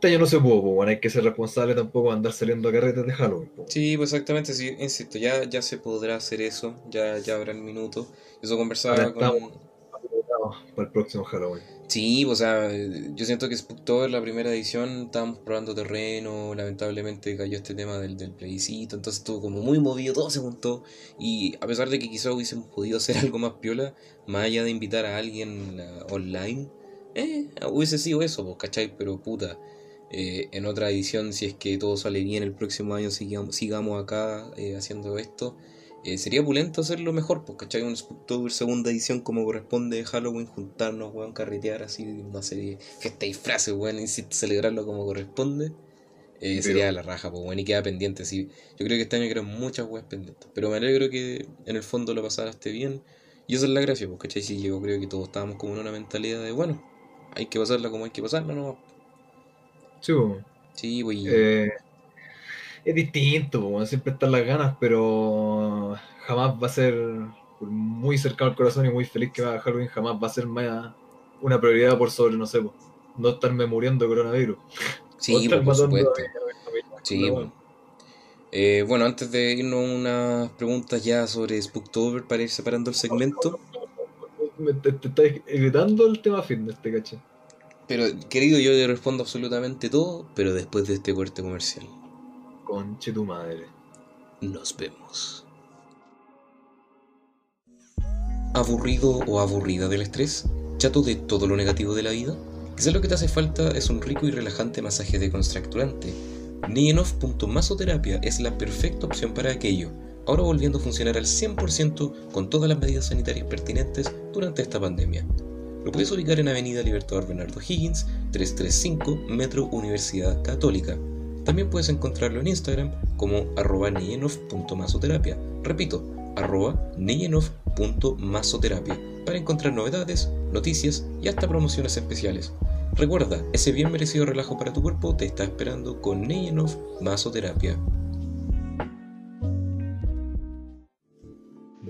Este año no se pudo, pues, bueno, hay que ser responsable tampoco de andar saliendo a carretes de Halloween. po. Sí, pues exactamente, sí, insisto, ya, ya se podrá hacer eso, ya, ya habrá el minuto. Eso conversaba Ahora con... Para el próximo Halloween. Sí, o sea, yo siento que Spooktober, la primera edición, estábamos probando terreno, lamentablemente cayó este tema del, del plebiscito, entonces estuvo como muy movido, todo se juntó, y a pesar de que quizás hubiésemos podido hacer algo más piola, más allá de invitar a alguien eh, online, eh, hubiese sido eso, pues, ¿cachai? Pero puta, eh, en otra edición, si es que todo sale bien el próximo año, sigamos, sigamos acá eh, haciendo esto. Eh, sería pulento hacerlo mejor, pues, ¿cachai? Un Spooktober segunda edición como corresponde de Halloween, juntarnos, weón, carretear así, una serie, fiesta y frases, weón, insisto, celebrarlo como corresponde. eh, Pero- sería la raja, pues, weón, y queda pendiente, sí. Yo creo que este año quedan muchas weas pendientes, pero me alegro que en el fondo lo pasaste bien. Y esa es la gracia, pues, ¿cachai? Sí, yo creo que todos estábamos como en una mentalidad de, bueno, hay que pasarla como hay que pasarla, ¿no? Sí, po. Sí, pues, Eh, es distinto, bueno, siempre están las ganas, pero jamás va a ser muy cercano al corazón y muy feliz que va a Halloween, jamás va a ser más una prioridad por sobre, no sé, po, no estarme muriendo de coronavirus. sí, por supuesto. Sí, bueno. Eh, bueno, antes de irnos a unas preguntas ya sobre Spooktober para ir separando el segmento. Me- Te, te estás evitando el tema fitness, te caché. Pero, querido, yo le respondo absolutamente todo, pero después de este corte comercial. Conche tu madre. Nos vemos. ¿Aburrido o aburrida del estrés? ¿Chato de todo lo negativo de la vida? Quizás lo que te hace falta es un rico y relajante masaje decontracturante. Nienov.masoterapia es la perfecta opción para aquello, ahora volviendo a funcionar al 100% con todas las medidas sanitarias pertinentes durante esta pandemia. Lo puedes ubicar en Avenida Libertador Bernardo Higgins, 335, Metro Universidad Católica. También puedes encontrarlo en Instagram como arroba. Repito, arroba para encontrar novedades, noticias y hasta promociones especiales. Recuerda, ese bien merecido relajo para tu cuerpo te está esperando con Nienov Masoterapia.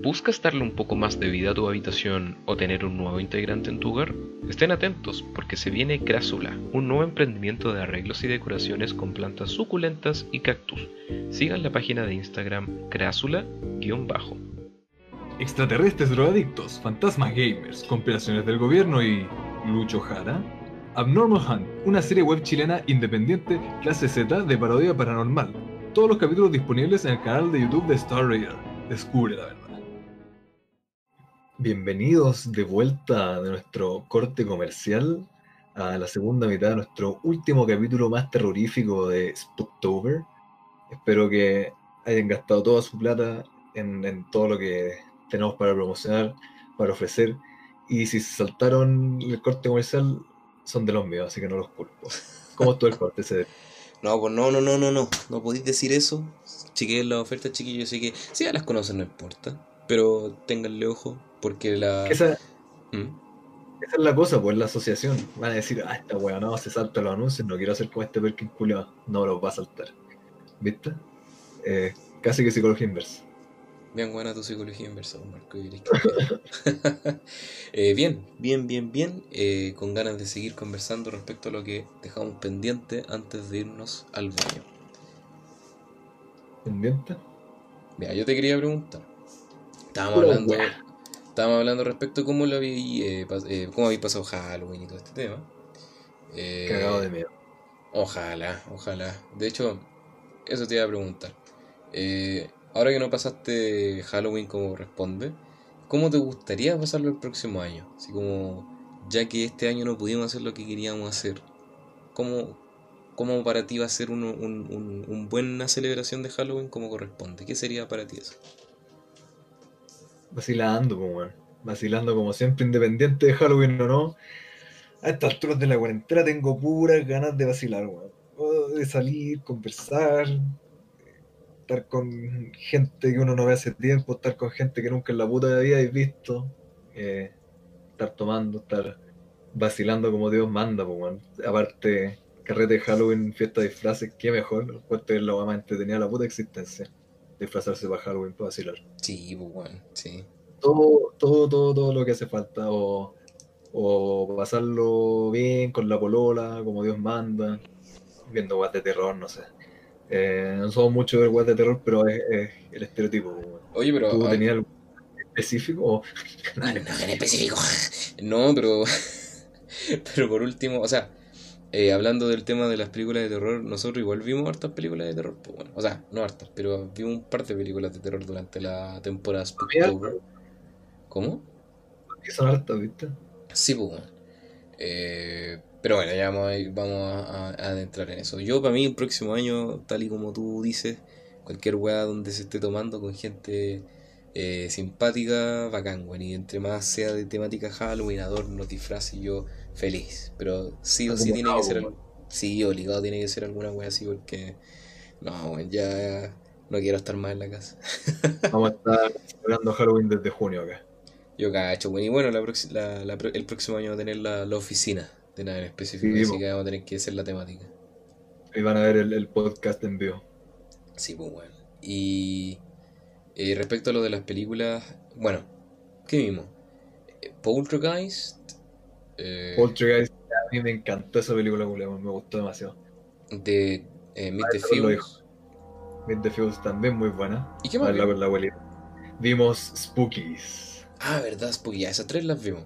¿Buscas darle un poco más de vida a tu habitación o tener un nuevo integrante en tu hogar? Estén atentos porque se viene Crásula, un nuevo emprendimiento de arreglos y decoraciones con plantas suculentas y cactus. Sigan la página de Instagram crásula-bajo. Extraterrestres drogadictos, fantasmas gamers, compilaciones del gobierno y. Lucho Jara. Abnormal Hunt, una serie web chilena independiente, clase Z de parodia paranormal. Todos los capítulos disponibles en el canal de YouTube de Star Raider. Descubre la verdad. Bienvenidos de vuelta de nuestro corte comercial a la segunda mitad de nuestro último capítulo más terrorífico de Spooktober. Espero que hayan gastado toda su plata en, todo lo que tenemos para promocionar, para ofrecer. Y si se saltaron el corte comercial, son de los míos, así que no los culpo. ¿Cómo estuvo el corte ese? No, pues no, no, no, no, no. No podéis decir eso. Chiquillos, las ofertas, chiquillos, así que si ya las conocen, no importa. Pero ténganle ojo, porque la. Esa, ¿Mm? esa es la cosa, pues la asociación. Van a decir, ah, esta weá no, se salta los anuncios, no quiero hacer como este Perkin culiao. No los va a saltar. ¿Viste? Eh, casi que psicología inversa. Bien buena tu psicología inversa, don Marco. Iris. Eh, bien, bien, bien, bien. eh, con ganas de seguir conversando respecto a lo que dejamos pendiente antes de irnos al baño. ¿Pendiente? Mira, yo te quería preguntar. Estábamos hablando, wea. Estábamos hablando respecto a cómo lo habí, eh, eh, cómo había pasado Halloween y todo este tema. Eh, Cagado de miedo. Ojalá, ojalá. De hecho, eso te iba a preguntar. Ahora que no pasaste Halloween como corresponde, ¿cómo te gustaría pasarlo el próximo año? Así como, ya que este año no pudimos hacer lo que queríamos hacer, ¿cómo, cómo para ti va a ser un, un, un- un buena celebración de Halloween como corresponde? ¿Qué sería para ti eso? Vacilando, weón. Vacilando como siempre, independiente de Halloween o no. A estas alturas de la cuarentena tengo puras ganas de vacilar. Oh, De salir, conversar, estar con gente que uno no ve hace tiempo, estar con gente que nunca en la puta vida habéis visto, eh, estar tomando, estar vacilando como Dios manda, pues. Aparte, carrete de Halloween, fiesta de disfraces, qué mejor, encuentro que es weá más entretenida la puta existencia. Disfrazarse para Halloween, para vacilar Sí, pues bueno, sí. todo, todo, todo, todo lo que hace falta, o, o pasarlo bien con la polola, como Dios manda, viendo guas de terror, no sé. Eh, no somos mucho de ver guas de terror, pero es, es el estereotipo. weón. Oye, pero... ¿Tú ah, tenías algo específico? O- No, no, en específico. No, pero. Pero por último, o sea, eh, hablando del tema de las películas de terror, nosotros igual vimos hartas películas de terror. Pues bueno, o sea, no hartas, pero vimos un par de películas de terror durante la temporada Spooktober. ¿Cómo? son hartas, ¿viste? Sí, pues bueno. Eh, pero bueno, ya vamos a, vamos a, a- a adentrar en eso. Yo, para mí, el próximo año, tal y como tú dices, cualquier weá donde se esté tomando con gente eh, simpática, bacán, weón. Y entre más sea de temática Halloween, adornos, disfraces, yo feliz. Pero sí o sí tiene que ser. Sí, obligado tiene que ser alguna weá así porque. No, weón, ya no quiero estar más en la casa. Vamos a estar celebrando Halloween desde junio acá. Yo cacho, bueno, y bueno, la la- la el próximo año va a tener la, la oficina de nada en específico, Sí, así que vamos a tener que hacer la temática. Ahí van a ver el, el podcast en vivo. Sí, pues bueno. Y eh, respecto a lo de las películas, bueno, ¿qué vimos? Eh, Poltergeist, eh, Poltergeist, a mí me encantó esa película, me gustó demasiado. de eh, Meet the Fears. Meet the Fears también muy buena. ¿Y qué más vimos? con la abuelita. Vimos Spookies. Ah, verdad, ya esas tres las vimos.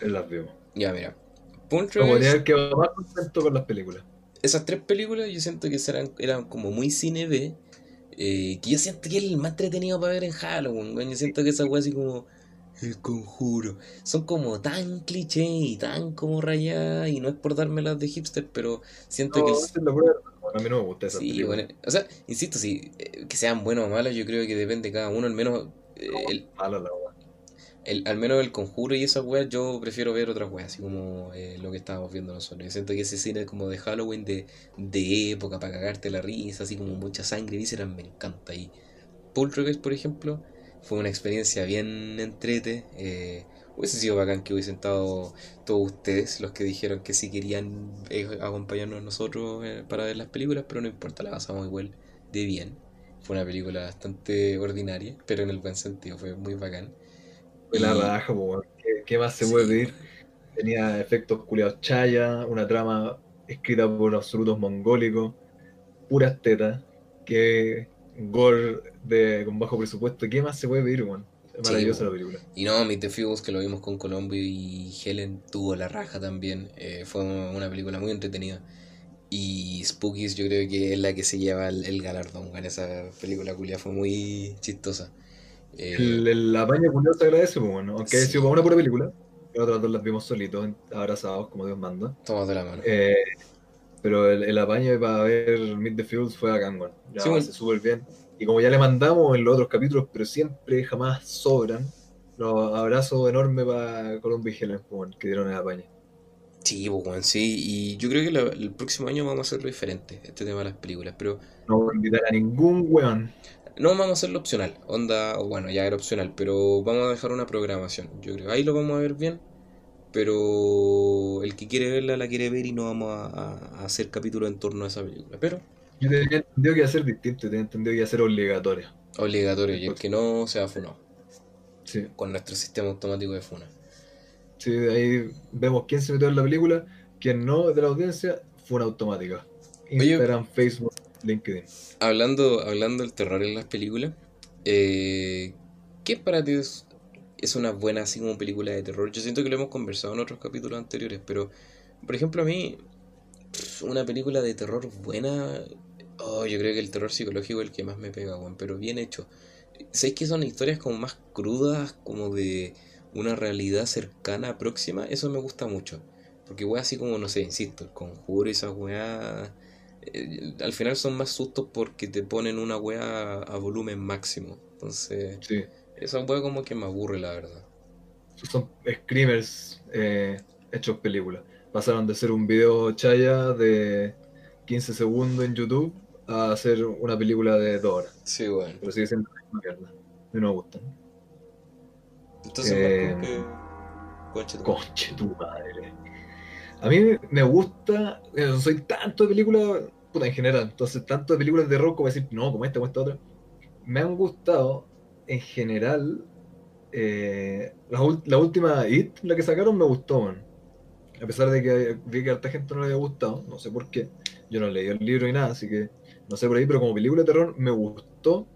Las vimos. Ya, mira. Como Poltergeist, tenía que más contento con las películas. esas tres películas yo siento que eran, eran como muy cine B. eh, que yo siento que es el más entretenido para ver en Halloween, weón. Yo siento que esa weá así como el conjuro. Son como tan cliché y tan como rayadas, y no es por dármelas de hipster, pero siento No, que... el- la prueba. Bueno, a mí no me gusta esa Sí, bueno, o sea, insisto, sí, eh, que sean buenos o malos, yo creo que depende de cada uno, al menos eh, el, Mala la. El- al menos el conjuro y esas weas, yo prefiero ver otras weas, así como eh, lo que estábamos viendo nosotros. Yo siento que ese cine como de Halloween de, de época, para cagarte la risa, así como mucha sangre y vísceras, me encanta. Y Poltergeist, por ejemplo, fue una experiencia bien entrete. Eh, hubiese sido bacán que hubiesen estado todos ustedes, los que dijeron que sí querían eh, acompañarnos nosotros eh, para ver las películas, pero no importa, la pasamos igual de bien. Fue una película bastante ordinaria, pero en el buen sentido, fue muy bacán. Fue la Y- raja, po. ¿Qué, qué más se Sí, puede pedir? Tenía efectos culiados chaya, una trama escrita por absolutos mongólicos, puras tetas, que gore de, con bajo presupuesto. ¿Qué más se puede pedir, weón? Es maravillosa la película. Y no, Meet the que lo vimos con Colombo y Helen, tuvo la raja también. Eh, fue una película muy entretenida. Y Spookies yo creo que es la que se lleva el, el galardón. weón. Esa película culia fue muy chistosa. Eh, El, el apaño culiado se agradece, pues, bueno, aunque Sí. sido para una pura película. Las otras dos las vimos solitos, abrazados, como Dios manda. tomas de la mano. Eh, pero el, el apaño para ver Meet the Fields fue acá, weón. Ya Sí, bueno. súper bien. Y como ya le mandamos en los otros capítulos, pero siempre jamás sobran, los abrazos enormes para Colombia y Helen, weón, que dieron el apaño. Sí, pues, weón, sí. Y yo creo que la- el próximo año vamos a hacerlo diferente, este tema de las películas. Pero No voy a invitar a ningún weón. No vamos a hacerlo opcional. Onda, o bueno, ya era opcional, pero vamos a dejar una programación. Yo creo, ahí lo vamos a ver bien. Pero el que quiere verla la quiere ver y no vamos a, hacer capítulo en torno a esa película. Pero Yo tenía entendido que iba a ser distinto, tenía entendido que iba a ser obligatorio. obligatorio, y el que no se va funado Sí, con nuestro sistema automático de funa. sí, de ahí vemos quién se metió en la película, quién no de la audiencia, fue una automática. Instagram, Facebook, LinkedIn. Hablando, hablando del terror en las películas, eh, ¿qué para ti es, es una buena así como película de terror? Yo siento que lo hemos conversado en otros capítulos anteriores, pero por ejemplo a mí, una película de terror buena, oh, yo creo que el terror psicológico es el que más me pega, weón, pero bien hecho. ¿Sabes que son historias como más crudas, como de una realidad cercana, próxima? Eso me gusta mucho. Porque weas así como, no sé, insisto, el conjuro y esas weas eh, al final son más sustos porque te ponen una wea a volumen máximo. Entonces, Sí. esa wea como que me aburre, la verdad. son screamers eh, hechos películas. Pasaron de ser un video chaya de 15 segundos en YouTube a hacer una película de 2 horas. Sí, bueno. Pero sigue siendo la misma mierda. A mí no me gustan. Entonces, Eh, más que. Conche tu madre. A mí me gusta, eh, no soy tanto de películas, puta, en general, entonces tanto de películas de terror como decir, no, como esta, como esta otra. Me han gustado, en general, eh, la, última It, la que sacaron, me gustó, man. A pesar de que vi que a harta gente no le había gustado, no sé por qué. Yo no leí el libro ni nada, así que no sé por ahí, pero como película de terror me gustó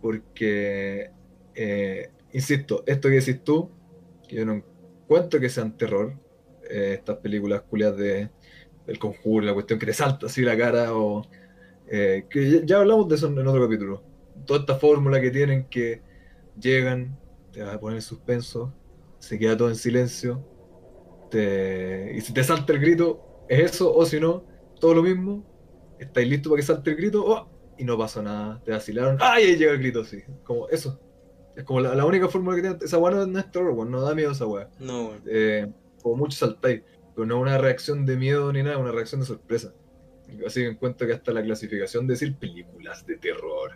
porque, eh, insisto, esto que decís tú, que yo no encuentro que sean terror, eh, estas películas culias de El Conjuro, la cuestión que te salta así la cara, o eh, que ya, hablamos de eso en otro capítulo. Toda esta fórmula que tienen que llegan, te van a poner suspenso, se queda todo en silencio, te- y si te salta el grito, es eso, o si no, todo lo mismo, estáis listos para que salte el grito, ¡oh! y no pasa nada, te vacilaron, ¡ay! ahí llega el grito, así, como eso. Es como la, la única fórmula que tiene, esa weá no, es terror, no da miedo esa weá. No. Eh, como mucho saltáis, pero no una reacción de miedo ni nada, una reacción de sorpresa. Así que encuentro que hasta la clasificación de decir películas de terror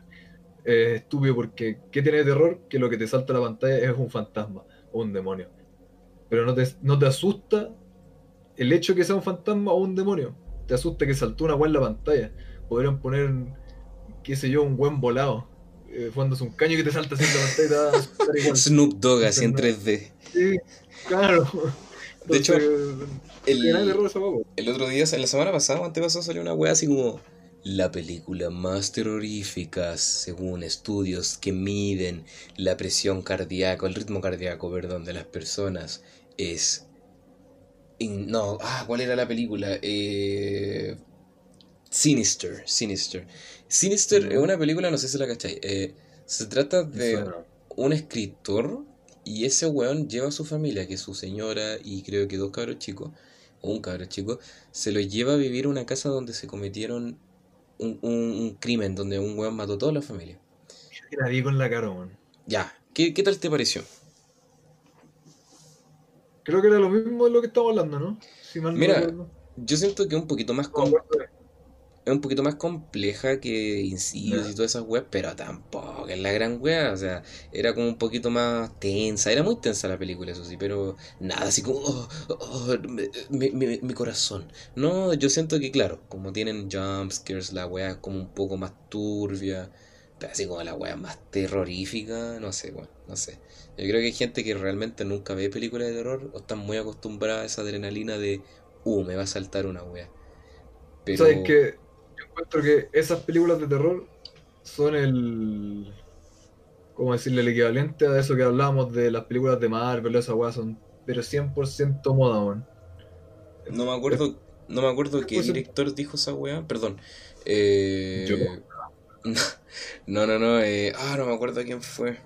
es estúpido porque ¿qué tiene de terror? Que lo que te salta a la pantalla es un fantasma o un demonio. Pero no te, no te asusta el hecho de que sea un fantasma o un demonio. Te asusta que saltó una weá en la pantalla. Podrían poner, qué sé yo, un buen volado. Eh, fumándose un caño que te salta así en la pantalla y te va a igual. Snoop Dogg así en No. 3D. Sí, claro. De hecho, El, otro día, en la semana pasada, o antepasada, salió una wea así como. La película más terrorífica según estudios que miden la presión cardíaca, el ritmo cardíaco, perdón, de las personas es... in- no, ah, ¿cuál era la película? Eh, Sinister, Sinister. Sinister es una película, no sé si la cachai. eh, se trata de un escritor Y ese weón lleva a su familia, que es su señora y creo que dos cabros chicos, o un cabro chico, se los lleva a vivir a una casa donde se cometieron un, un, un crimen, donde un weón mató a toda la familia. Que la vi con la cara, weón. Ya, ¿qué, qué tal te pareció? Creo que era lo mismo de lo que estamos hablando, ¿no? Si mal no Mira, yo siento que es un poquito más No. Es un poquito más compleja que Insidious y todas esas weas, pero tampoco es la gran wea, o sea, era como un poquito más tensa, era muy tensa la película, eso sí, pero nada, así como, oh, oh, me- mi, mi- mi corazón. No, yo siento que, claro, como tienen jumpscares, la wea es como un poco más turbia, pero así como la wea más terrorífica, no sé, bueno, no sé. Yo creo que hay gente que realmente nunca ve películas de terror o están muy acostumbradas a esa adrenalina de, uh, me va a saltar una wea. Pero... ¿Sabes que Yo encuentro que esas películas de terror son el. ¿Cómo decirle? El equivalente a eso que hablábamos de las películas de Marvel, esas weas son. Pero 100% moda, weón. No me acuerdo, no me acuerdo qué director dijo esa weá, perdón. Eh, Yo. no, no, no, eh, ah, no me acuerdo quién fue.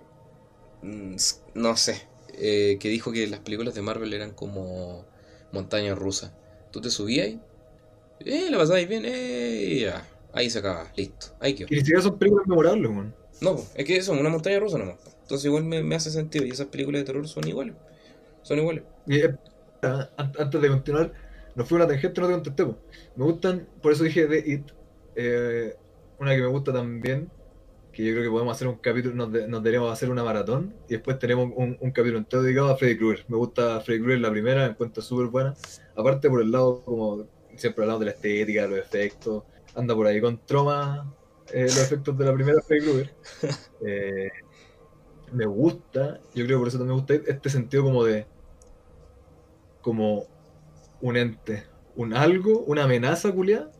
Mm, No sé, eh, que dijo que las películas de Marvel eran como montañas rusas. Tú te subías ahí, eh, la pasabas bien, eh, ya, ahí se acaba, listo, ahí quedó. Que ni siquiera son películas memorables, weón. No, po, es que eso, una montaña rusa nomás. po. Entonces igual me, me hace sentido y esas películas de terror son iguales, son iguales. Y, eh, an- antes de continuar, nos fue una tangente, no te contesté. po. Me gustan, por eso dije de It. eh, una que me gusta también, que yo creo que podemos hacer un capítulo, nos, de- nos deberíamos hacer una maratón y después tenemos un, un capítulo entero dedicado a Freddy Krueger. Me gusta Freddy Krueger la primera, la encuentro súper buena. Aparte por el lado, como siempre hablamos de la estética, de los efectos, anda por ahí con troma eh, los efectos de la primera Freddy Krueger. Eh, me gusta, yo creo que por eso también me gusta este sentido como de como un ente, un algo, una amenaza culiada,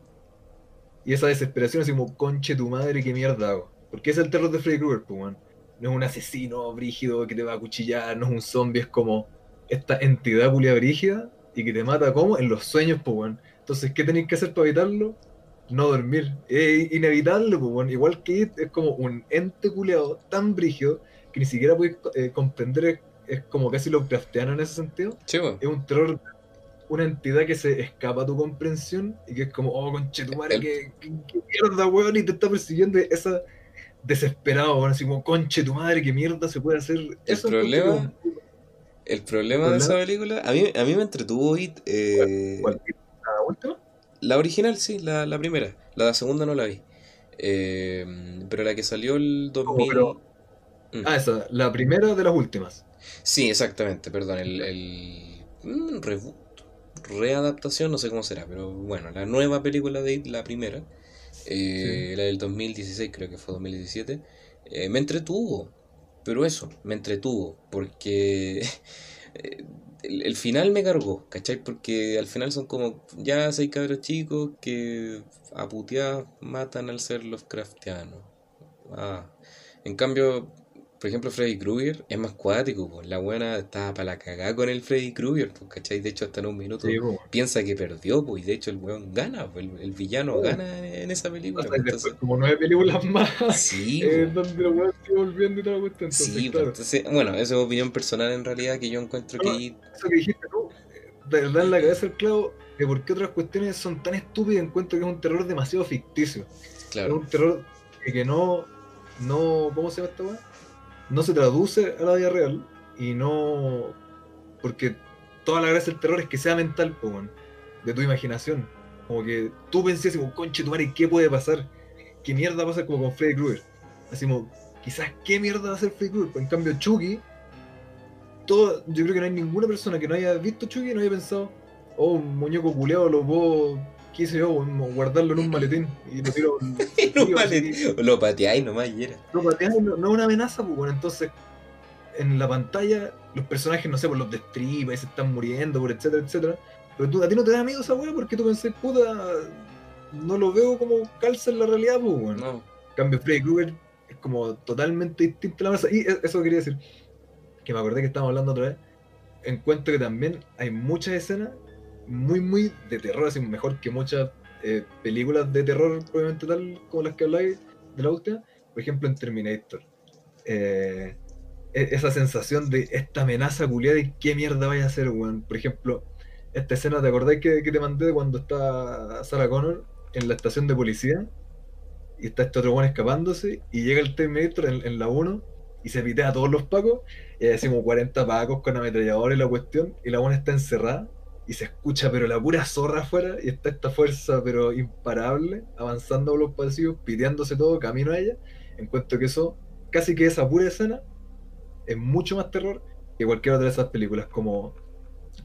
y esa desesperación así como, conche tu madre, qué mierda hago. Porque es el terror de Freddy Krueger, pues. No es un asesino brígido que te va a cuchillar, no es un zombie, es como esta entidad culia brígida y que te mata como en los sueños, pues, weón. Entonces, ¿qué tenéis que hacer para evitarlo? No dormir. Es inevitable, pues, weón. Igual que It, es como un ente culiado tan brígido que ni siquiera puedes eh, comprender, es, como casi lo crafteano en ese sentido Sí, es un terror, una entidad que se escapa a tu comprensión y que es como, oh, conchetumare, El- que, que, que mierda, weón, y te está persiguiendo esa desesperado, así como, conche tu madre, qué mierda se puede hacer. Eso problema- El problema de esa película, a mí, a mí me entretuvo It, eh, ¿Cuál? ¿La última? La original sí, la, la primera. La segunda no la vi. Eh, pero la que salió el 2000... pero- Mm. Ah, esa, la primera de las últimas. Sí, exactamente, perdón. El, el mm, reboot, readaptación, no sé cómo será, pero bueno, la nueva película de It, la primera, eh, la del 2016, creo que fue 2017, eh, me entretuvo. Pero eso, me entretuvo, porque el, el final me cargó, ¿cachai? Porque al final son como ya seis cabros chicos que a matan al ser Lovecraftiano. Ah, en cambio, por ejemplo, Freddy Krueger es más cuático, pues. La buena estaba para la cagada con el Freddy Krueger, pues, ¿cachai? De hecho, hasta en un minuto Sí, piensa que perdió, pues, y de hecho el weón gana, pues, el, el villano gana en, en esa película, después como nueve películas más Sí, eh, donde los weones siguen volviendo y toda la cuestión. Entonces, Sí, claro, entonces, bueno, esa es opinión personal en realidad que yo encuentro No, que eso que dijiste tú, de verdad en la cabeza el clavo de por qué otras cuestiones son tan estúpidas, encuentro que es un terror demasiado ficticio. Es claro, un terror que, no, no, ¿cómo se llama esta weá? No se traduce a la vida real y no, porque toda la gracia del terror es que sea mental, po, de tu imaginación. Como que tú pensás como, conche tu madre, ¿qué puede pasar? ¿Qué mierda pasa como con Freddy Krueger? Así como, quizás qué mierda va a hacer Freddy Krueger. En cambio, Chucky, todo, yo creo que no hay ninguna persona que no haya visto Chucky y no haya pensado, oh, un muñeco culeado lo puedo, qué sé yo, guardarlo en un maletín y lo tiro. vale, así. lo pateáis nomás y era. Lo pateas y no, no es una amenaza, pues bueno, entonces en la pantalla los personajes, no sé, por los destripa y se están muriendo, por etcétera, etcétera. Pero tú, a ti no te da miedo esa weá porque tú pensás, puta, no lo veo como calza en la realidad, pues bueno. No, En cambio, Freddy Krueger es como totalmente distinta a la masa. Y e- eso quería decir, que me acordé que estábamos hablando otra vez. Encuentro que también hay muchas escenas muy, muy de terror, así mejor que muchas eh, películas de terror, obviamente tal como las que habláis de la última. Por ejemplo, en Terminator. Eh, e- esa sensación de esta amenaza culiada y qué mierda vaya a hacer, weón. Por ejemplo, esta escena, ¿te acordás que, que te mandé cuando está Sarah Connor en la estación de policía? Y está este otro weón escapándose y llega el Terminator en, la 1 y se pitea a todos los pacos y como 40 pacos con ametrallador y la cuestión y la buena está encerrada y se escucha pero la pura zorra afuera y está esta fuerza pero imparable avanzando por los pasillos, piteándose todo camino a ella. Encuentro que eso, casi que esa pura escena es mucho más terror que cualquier otra de esas películas, como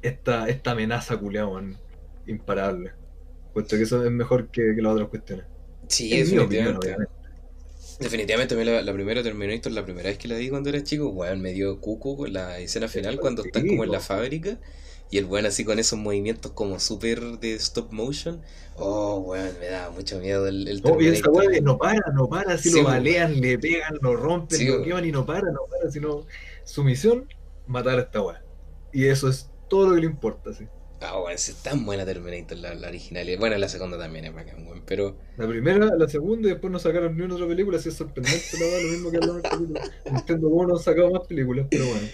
esta, esta amenaza culiada, weón, imparable. Puesto que eso es mejor que, que las otras cuestiones. Sí, opinión, definitivamente. Definitivamente, a mí la, la primera Terminator, la primera vez que la vi cuando era chico, weón, me dio cuco con la escena final cuando están como en la fábrica y el weón así con esos movimientos como súper de stop motion. Oh, weón, me daba mucho miedo el, el No, y esa weá no para, no para, si Sí, lo balean, le pegan, lo rompen, Sí, lo queman y no para, no para, sino su misión, matar a esta weá. Y eso es todo lo que le importa, sí. Ah, sí, es tan buena Terminator la, la original. Bueno, la segunda también es bacán, weón, pero La primera, la segunda y después no sacaron ni una otra película, así es sorprendente la lo mismo que la película. Entiendo cómo no han sacado más películas, pero bueno.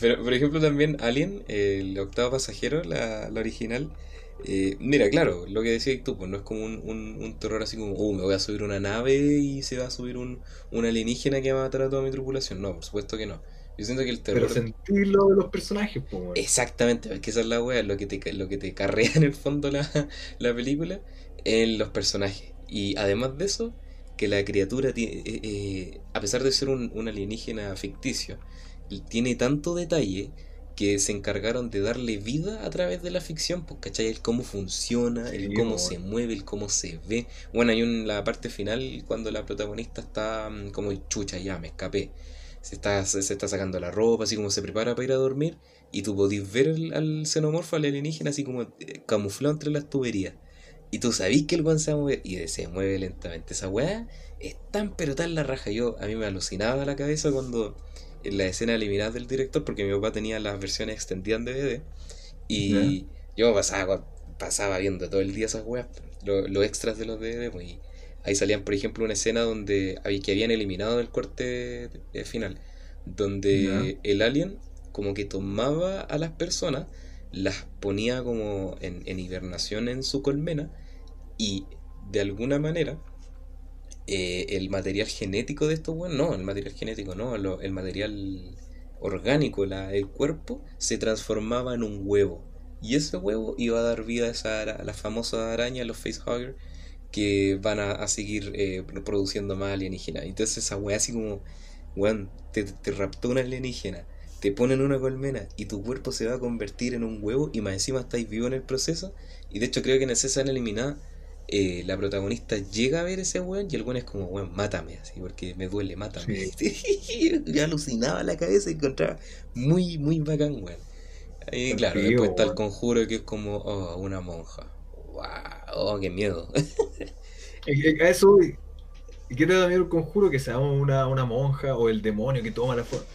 Pero, por ejemplo, también Alien, el octavo pasajero, la, la original. eh, mira, claro, lo que decías tú, pues no es como un, un, un terror así como, oh, me voy a subir una nave y se va a subir un, un alienígena que va a matar a toda mi tripulación. No, por supuesto que no. Yo siento que el terror. Pero sentí lo de los personajes, pues. Exactamente, es que esa es la wea, lo que te, lo que te carrea en el fondo la, la película, en los personajes. Y además de eso, que la criatura, ti- eh, eh, a pesar de ser un, un alienígena ficticio, tiene tanto detalle que se encargaron de darle vida a través de la ficción, pues, ¿cachai? El cómo funciona, el cómo se mueve, el cómo se ve. Bueno, hay un, la parte final cuando la protagonista está mm, como chucha, ya me escapé. Se está, se, está sacando la ropa, así como se prepara para ir a dormir. Y tú podís ver al, al xenomorfo, al alienígena, así como eh, camuflado entre las tuberías. Y tú sabís que el weón se va a mover. Y se mueve lentamente. Esa weá es tan pero tan la raja. Yo, a mí me alucinaba la cabeza cuando en la escena eliminada del director, porque mi papá tenía las versiones extendidas en DVD. Y yo pasaba, pasaba viendo todo el día esas weas, lo- los extras de los DVD, pues, y ahí salían, por ejemplo, una escena donde que habían eliminado del corte final, donde el alien como que tomaba a las personas, las ponía como en, en hibernación en su colmena y de alguna manera eh, el material genético de estos weones, no, el material genético no, lo- el material orgánico, la, el cuerpo, se transformaba en un huevo. Y ese huevo iba a dar vida a, esa, a las famosas arañas, los facehugger, que van a, a seguir eh, produciendo más alienígenas. Entonces esa weá así como, weón, te, te raptó una alienígena, te ponen una colmena y tu cuerpo se va a convertir en un huevo y más encima estáis vivo en el proceso. Y de hecho creo que en esa escena eliminada eh, la protagonista llega a ver ese weón y el weón es como, weón, mátame, así, porque me duele, mátame. Yo alucinaba la cabeza y encontraba muy, muy bacán, weón. Y claro, después está el conjuro que es como, oh, una monja. Wow, oh, qué miedo. A eso voy. ¿Y qué te da miedo el conjuro? Que sea una, una monja o el demonio que toma la forma.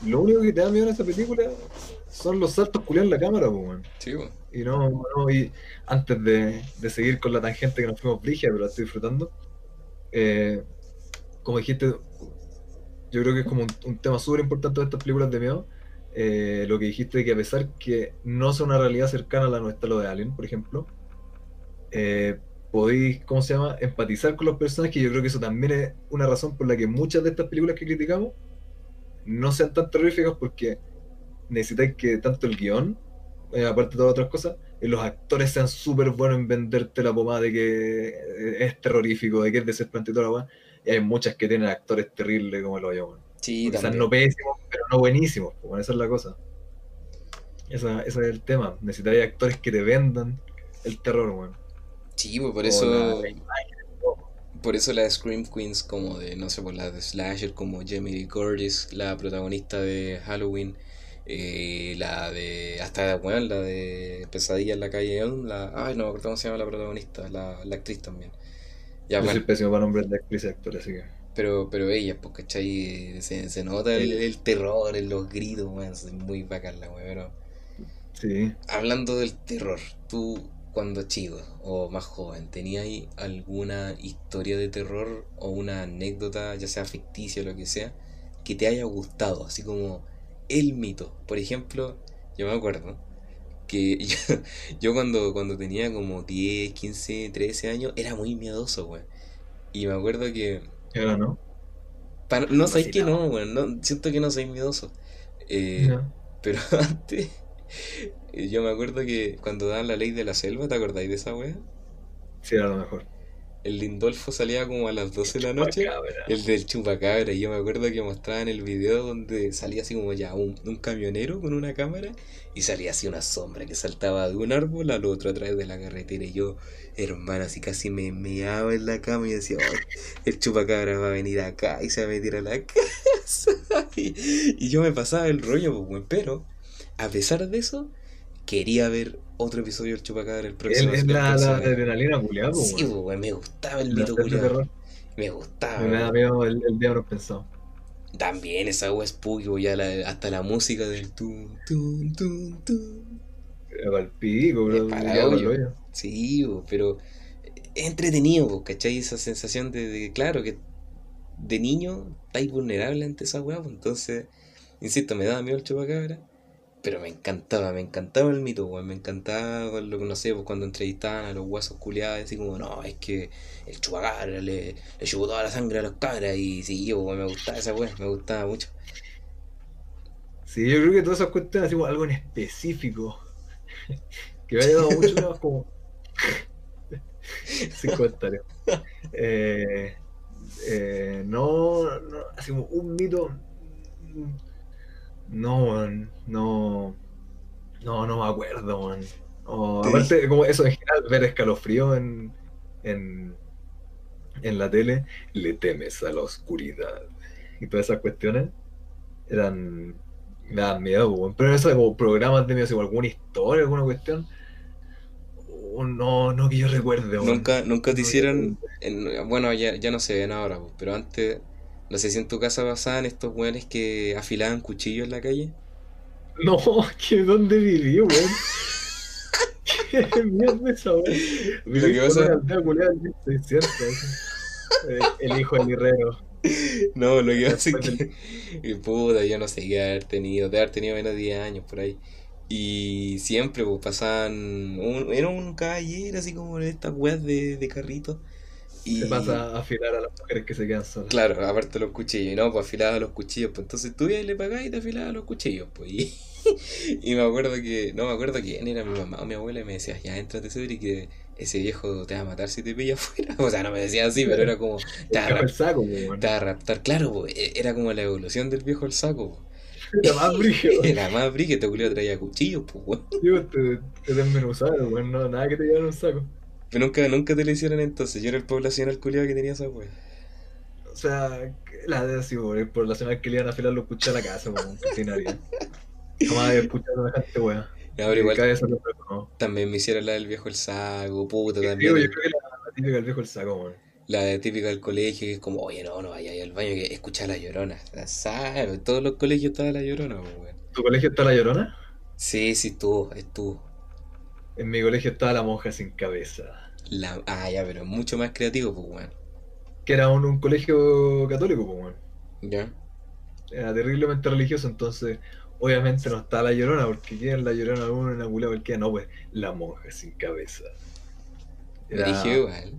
Lo único que te da miedo en esa película son los saltos culiados en la cámara, pues, weón. Sí, weón. Y no, no, y antes de, de seguir con la tangente que nos fuimos brigia, pero la estoy disfrutando. eh, como dijiste, yo creo que es como un, un tema súper importante de estas películas de miedo. eh, lo que dijiste que a pesar que no sea una realidad cercana a la nuestra, lo de Alien, por ejemplo, eh, podéis, ¿cómo se llama?, empatizar con los personajes. y Yo creo que eso también es una razón por la que muchas de estas películas que criticamos no sean tan terroríficas porque necesitáis que tanto el guion, eh, aparte de todas otras cosas, eh, los actores sean súper buenos en venderte la pomada de que es terrorífico, de que es desesperante y toda la weá. Y hay muchas que tienen actores terribles como lo weón. Sí, Quizás no pésimos, pero no buenísimos, pues, bueno, esa es la cosa. Esa, ese es el tema. Necesitáis actores que te vendan el terror, weón. Sí, pues por eso, por eso las Scream Queens como de, no sé, por las de Slasher, como Jamie Lee Curtis, la protagonista de Halloween, eh, la de, hasta, bueno, la de Pesadilla en la calle Elm, la, ay, no me acuerdo cómo se llama la protagonista, la, la actriz también. Ya, Yo soy bueno, pésimo para nombres de actriz y actores, así que. pero, pero ella, pues, ¿cachai? Se, se nota el, el terror en los gritos, weón, es muy bacán la weón, pero... Sí. Hablando del terror, tú cuando chico o más joven, ¿tenías alguna historia de terror o una anécdota, ya sea ficticia o lo que sea, que te haya gustado, así como el mito. Por ejemplo, yo me acuerdo que yo, yo cuando, cuando tenía como 10, 15, 13 años era muy miedoso, güey. Y me acuerdo que... ¿Y ahora no? para- no sabéis que no, güey. No, siento que no soy miedoso. Eh, No. Pero antes, yo me acuerdo que cuando daban la ley de la selva, ¿te acordáis de esa wea? Sí, era lo mejor. El Lindolfo salía como a las 12 de la noche. Chupacabra. El del chupacabra, y yo me acuerdo que mostraban el video donde salía así como ya un, un camionero con una cámara y salía así una sombra que saltaba de un árbol al otro a través de la carretera. Y yo, hermano, así casi me meaba en la cama y decía, "Oh, el chupacabra va a venir acá y se va a meter a la casa. y, y yo me pasaba el rollo, pues, pero a pesar de eso, quería ver otro episodio del chupacabra el próximo. Es la, la adrenalina culiada, Sí, pues, pues, me gustaba el mito terror. Me gustaba. Me da miedo el, el diablo pensado. También esa wea spooky, ya la- hasta la música del tun, tun, tun. Pero al pico, bro. Para hoyo. Sí, weón, pero es entretenido, weón, ¿cachai? Esa sensación de, de, claro, que de niño estáis vulnerable ante esa weá, pues, entonces, insisto, me daba miedo el chupacabra, pero me encantaba, me encantaba el mito, weón, me encantaba lo que no sé, pues cuando entrevistaban a los guasos culiados, así como, no, es que el chupacabra le, le chupó toda la sangre a los cabras, y sí, weón, me gustaba esa weá, me gustaba mucho. Sí, yo creo que todas esas cuestiones, así algo en específico, que me haya dado mucho más como. Sin comentarios. Eh, eh, no, no, así un mito. No, weón, no. No, no me acuerdo, man. No, Te aparte, como eso en general, ver escalofrío en, en, en la tele, le temes a la oscuridad. Y todas esas cuestiones eran. Me daban miedo, weón. Pero eso de como programas de miedo, como alguna historia, alguna cuestión. oh, no, no que yo recuerde, weón. Nunca, nunca te No hicieron, en- bueno, ya, ya no se ven ahora, pues, pero antes, no sé si en tu casa pasaban estos weones que afilaban cuchillos en la calle. No, que dónde viví, weón. ¿Qué mierda esa, weón? Viví que pasa- una aldea culiada en 1600, así. Eh, El hijo del herrero. No, lo que pasa es que, y puta, yo no sé qué haber tenido, de haber tenido menos de 10 años por ahí. Y siempre, pues, pasaban, un, era un caballero así como de estas weas de, de carrito. Y, Se pasa a afilar a las mujeres que se quedan solas. Claro, aparte los cuchillos, y no, pues afilaba los cuchillos, pues entonces tú ibas y le pagabas y te afilaba los cuchillos, pues. Y, y me acuerdo que, no me acuerdo quién era mi mamá o mi abuela y me decía, ya entrate Cedric que ese viejo te va a matar si te pilla afuera. O sea, no me decía así, pero era como, te va a, Escapa el rap- saco, weón. te va a raptar. Claro, pues, e- era como la evolución del viejo al saco, pues. Era más brígido. Era más brillo, este culio traía cuchillos, pues, weón. Digo, te, te desmenuzaron, weón. No, nada que te llevan un saco. Pero nunca, nunca te lo hicieron entonces, yo era el poblacional culiado que tenía esa wea. O sea, la de así. Por la semana que le iban a afilar los cuchillos a la casa, weón. Cocinaria. Jamás había escuchado a semejante weón. No, pero igual lo no. también me hicieron la del viejo el saco, puta, también. yo creo que la, la típica del viejo el saco, weón. La de típica del colegio, que es como, oye, no, no vaya ahí al baño, que escucha la llorona. La sabe, en todos los colegios estaba la llorona, weón. ¿Tu colegio está la llorona? Sí, sí, estuvo, estuvo. En mi colegio estaba la monja sin cabeza. La... Ah, ya, pero mucho más creativo, pues, weón. Que era un, un colegio católico, pues, weón. ¿Ya? Era terriblemente religioso, entonces obviamente no está la llorona, porque ¿quién es la llorona uno en Angulado cualquiera? No, pues la monja sin cabeza. Era- dije igual.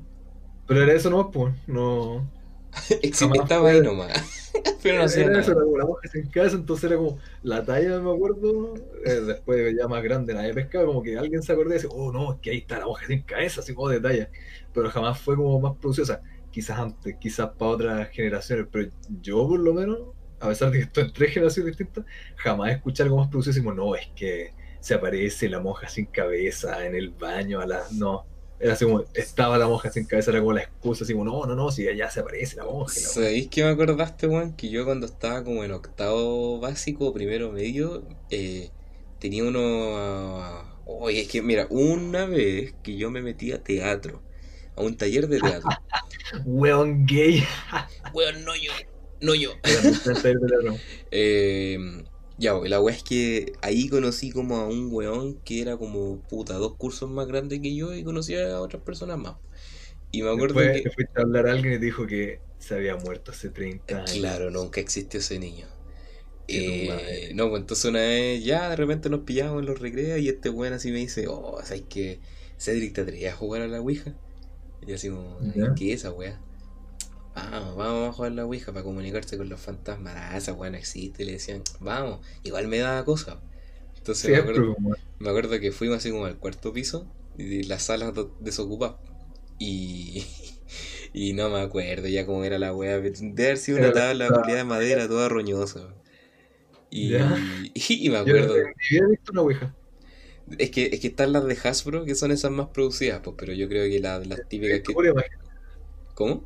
Pero era eso nomás, pues, no. Estaba ahí nomás. pero no hacía era eso, era como la monja sin cabeza, entonces era como la talla, me acuerdo. eh, después ya más grande, nadie pescaba, como que alguien se acordó y decía, oh no, es que ahí está la monja sin cabeza, así como de talla. Pero jamás fue como más produciosa. Quizás antes, quizás para otras generaciones, pero yo por lo menos, a pesar de que estoy en tres generaciones distintas, jamás escuché algo más producioso y como, no, es que se aparece la monja sin cabeza en el baño a las. No. Era así como, estaba la monja sin cabeza, era como la excusa, así como, no, no, no, si allá se aparece la monja. la ¿Sabéis que me acordaste, weón? Que yo cuando estaba como en octavo básico, primero medio, eh, tenía uno... Oye, es que mira, una vez que yo me metí a teatro, a un taller de teatro. Weón gay. Weón, no yo, no yo. Eh, ya, wey, la weá es que ahí conocí como a un weón que era como, puta, dos cursos más grande que yo y conocía a otras personas más. Y me acuerdo Después que. fuiste a hablar a alguien y te dijo que se había muerto hace 30 años. Claro, nunca existió ese niño. Eh, madre. no, pues entonces una vez ya de repente nos pillamos en los recreos y este weón así me dice, oh, ¿sabes que Cedric te atrevías a jugar a la Ouija? Y yo así como. ¿qué es esa weá? Vamos, vamos a jugar la Ouija para comunicarse con los fantasmas. Ah, esa weá no existe. Le decían, vamos, igual me daba cosa. Entonces me acuerdo, me acuerdo que fuimos así como al cuarto piso y las salas desocupadas. Y, y no me acuerdo ya cómo era la weá. Debe haber sido una tabla de madera toda roñosa. Y, y me Yo acuerdo. he visto una ouija. Es que, es que están las de Hasbro, que son esas más producidas, pues, pero yo creo que la- las típicas que. ¿Cómo?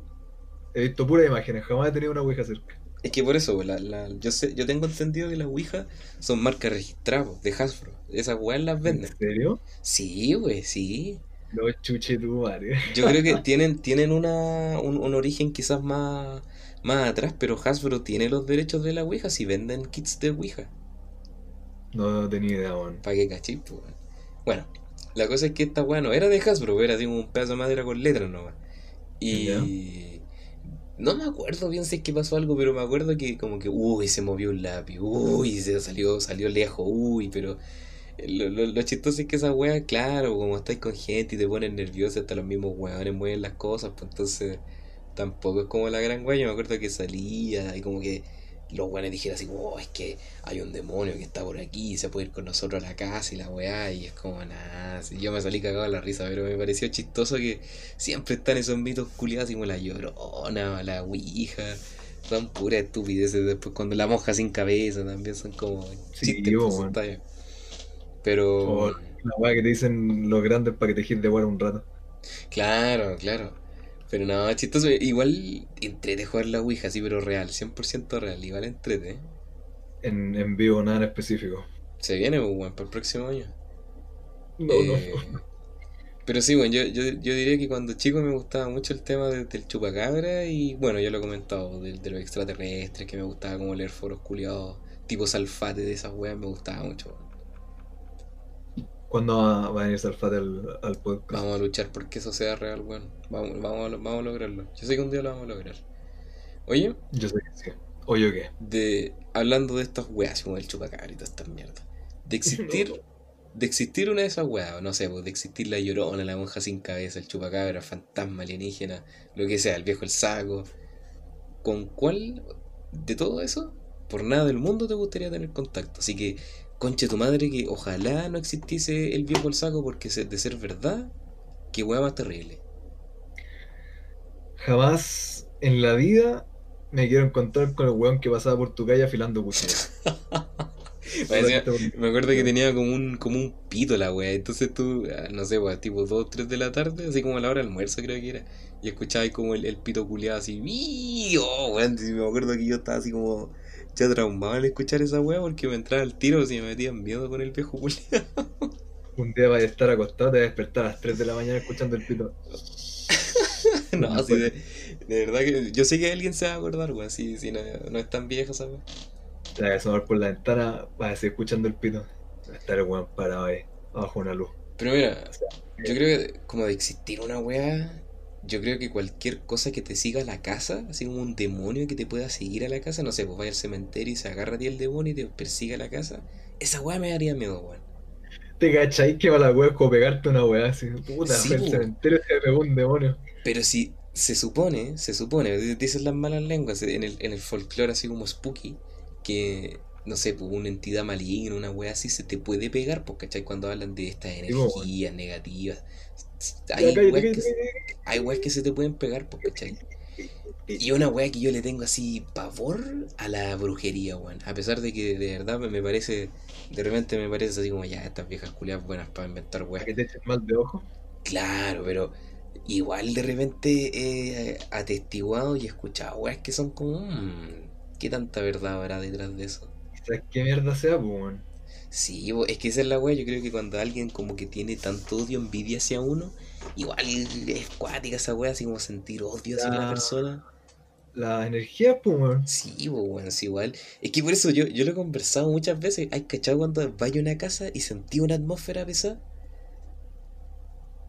He visto puras imágenes, jamás he tenido una ouija cerca. Es que por eso, la, la- yo sé, yo tengo entendido que las Ouija son marcas registradas de Hasbro. Esas weas las ¿En venden. serio? Sí, güey, sí. No chuche tu madre. Yo creo que tienen, tienen una, un, un origen quizás más, más atrás, pero Hasbro tiene los derechos de la Ouija si venden kits de Ouija. No, no tenía idea, weón. Para que cachis, pues, weón. Bueno, la cosa es que esta weá no era de Hasbro, era como un pedazo de madera con letras nomás. Y. no me acuerdo bien si es que pasó algo, pero me acuerdo que como que, uy, se movió un lápiz, uy, se salió, salió lejos, uy, pero lo, lo, lo chistoso es que esa weá, claro, como estáis con gente y te pones nervioso, hasta los mismos weones mueven las cosas, pues entonces tampoco es como la gran weá, yo me acuerdo que salía y como que los weones dijeron así oh, es que hay un demonio que está por aquí y se puede ir con nosotros a la casa y la weá, y es como nada, yo me salí cagado de la risa, pero me pareció chistoso que siempre están esos mitos culiados como la llorona, la ouija, son puras estupideces después cuando la monja sin cabeza también son como Sí, chistes. Pero O la weá que te dicen los grandes para que te gires de guardar un rato. claro, claro. Pero no, chistoso, igual entrete jugar la ouija, sí, pero real, 100% real, igual entrete. ¿eh? En, en vivo, nada en específico. Se viene, pues, weón, para el próximo año. No, Eh, no. Pero sí, bueno, yo, yo, yo diría que cuando chico me gustaba mucho el tema de- del chupacabra y bueno, ya lo he comentado, de, de los extraterrestres, que me gustaba como leer foros culiados, tipo salfate de esas weas, me gustaba mucho. weón. ¿Cuándo va, va a venir Salfate al, al podcast? Vamos a luchar porque eso sea real, weón. Vamos, vamos, vamos a lograrlo. Yo sé que un día lo vamos a lograr. Oye, Yo sé que sí. ¿O yo qué? de, hablando de estas weas, como el chupacabra y todas estas mierdas, de existir, de existir una de esas weas, no sé, pues, de existir la llorona, la monja sin cabeza, el chupacabra, el fantasma alienígena, lo que sea, el viejo el saco, ¿con cuál de todo eso, por nada del mundo te gustaría tener contacto? Así que, conche tu madre, que ojalá no existiese el viejo el saco, porque de ser verdad, qué wea más terrible. Jamás en la vida me quiero encontrar con el weón que pasaba por tu calle afilando cuchillos. Parecía- Me acuerdo que tenía como un, como un pito la wea. Entonces tú, ah, no sé, pues, tipo 2 3 de la tarde, así como a la hora del almuerzo creo que era. Y escuchabas como el, el pito culiado así. Oh, weón, me acuerdo que yo estaba así como ya traumado al escuchar esa wea porque me entraba el tiro y me metía en miedo con el viejo culiado. Un día vas a estar acostado, te vas a despertar a las 3 de la mañana escuchando el pito. no, No, así de, de verdad que yo sé que alguien se va a acordar, weón. Sí, sí, no, no es tan vieja esa wea. Te vas a asomar por la ventana, vas a seguir escuchando el pito. Va a estar el weón parado ahí, abajo de una luz. Pero mira, yo creo que como de existir una wea, yo creo que cualquier cosa que te siga a la casa, así como un demonio que te pueda seguir a la casa, no sé, pues vaya al cementerio y se agarra a ti el demonio y te persigue a la casa, esa wea me daría miedo, weón. Te cachai que va la weá como pegarte una weá así. Puta, Sí, el cementerio se pegó un demonio. Pero si se supone, se supone, dicen las malas lenguas, en el, en el folclore así como spooky, que, no sé, pues una entidad maligna, una wea así, se te puede pegar, pues, ¿cachai? Cuando hablan de estas Sí, energías negativas. Hay weas que, cállate, cállate. hay weas que se te pueden pegar, pues, ¿cachai? Y una weá que yo le tengo así pavor a la brujería, weón. A pesar de que de verdad me, parece, de repente me parece así como ya estas viejas culiadas buenas para inventar weas. ¿A que te echen mal de ojo? Claro, pero igual de repente he atestiguado y escuchado weas que son como, mmm, ¿qué tanta verdad habrá detrás de eso? ¿Sabes qué mierda sea, pues, weón? Sí, es que esa es la wea, yo creo que cuando alguien como que tiene tanto odio, envidia hacia uno, igual es cuática esa wea, así como sentir odio hacia una Ya. persona. La energía, pues, weón. Sí, pues bueno, es igual. Es que por eso yo, yo lo he conversado muchas veces. ¿Hay cachado cuando vaya a una casa y sentí una atmósfera pesada?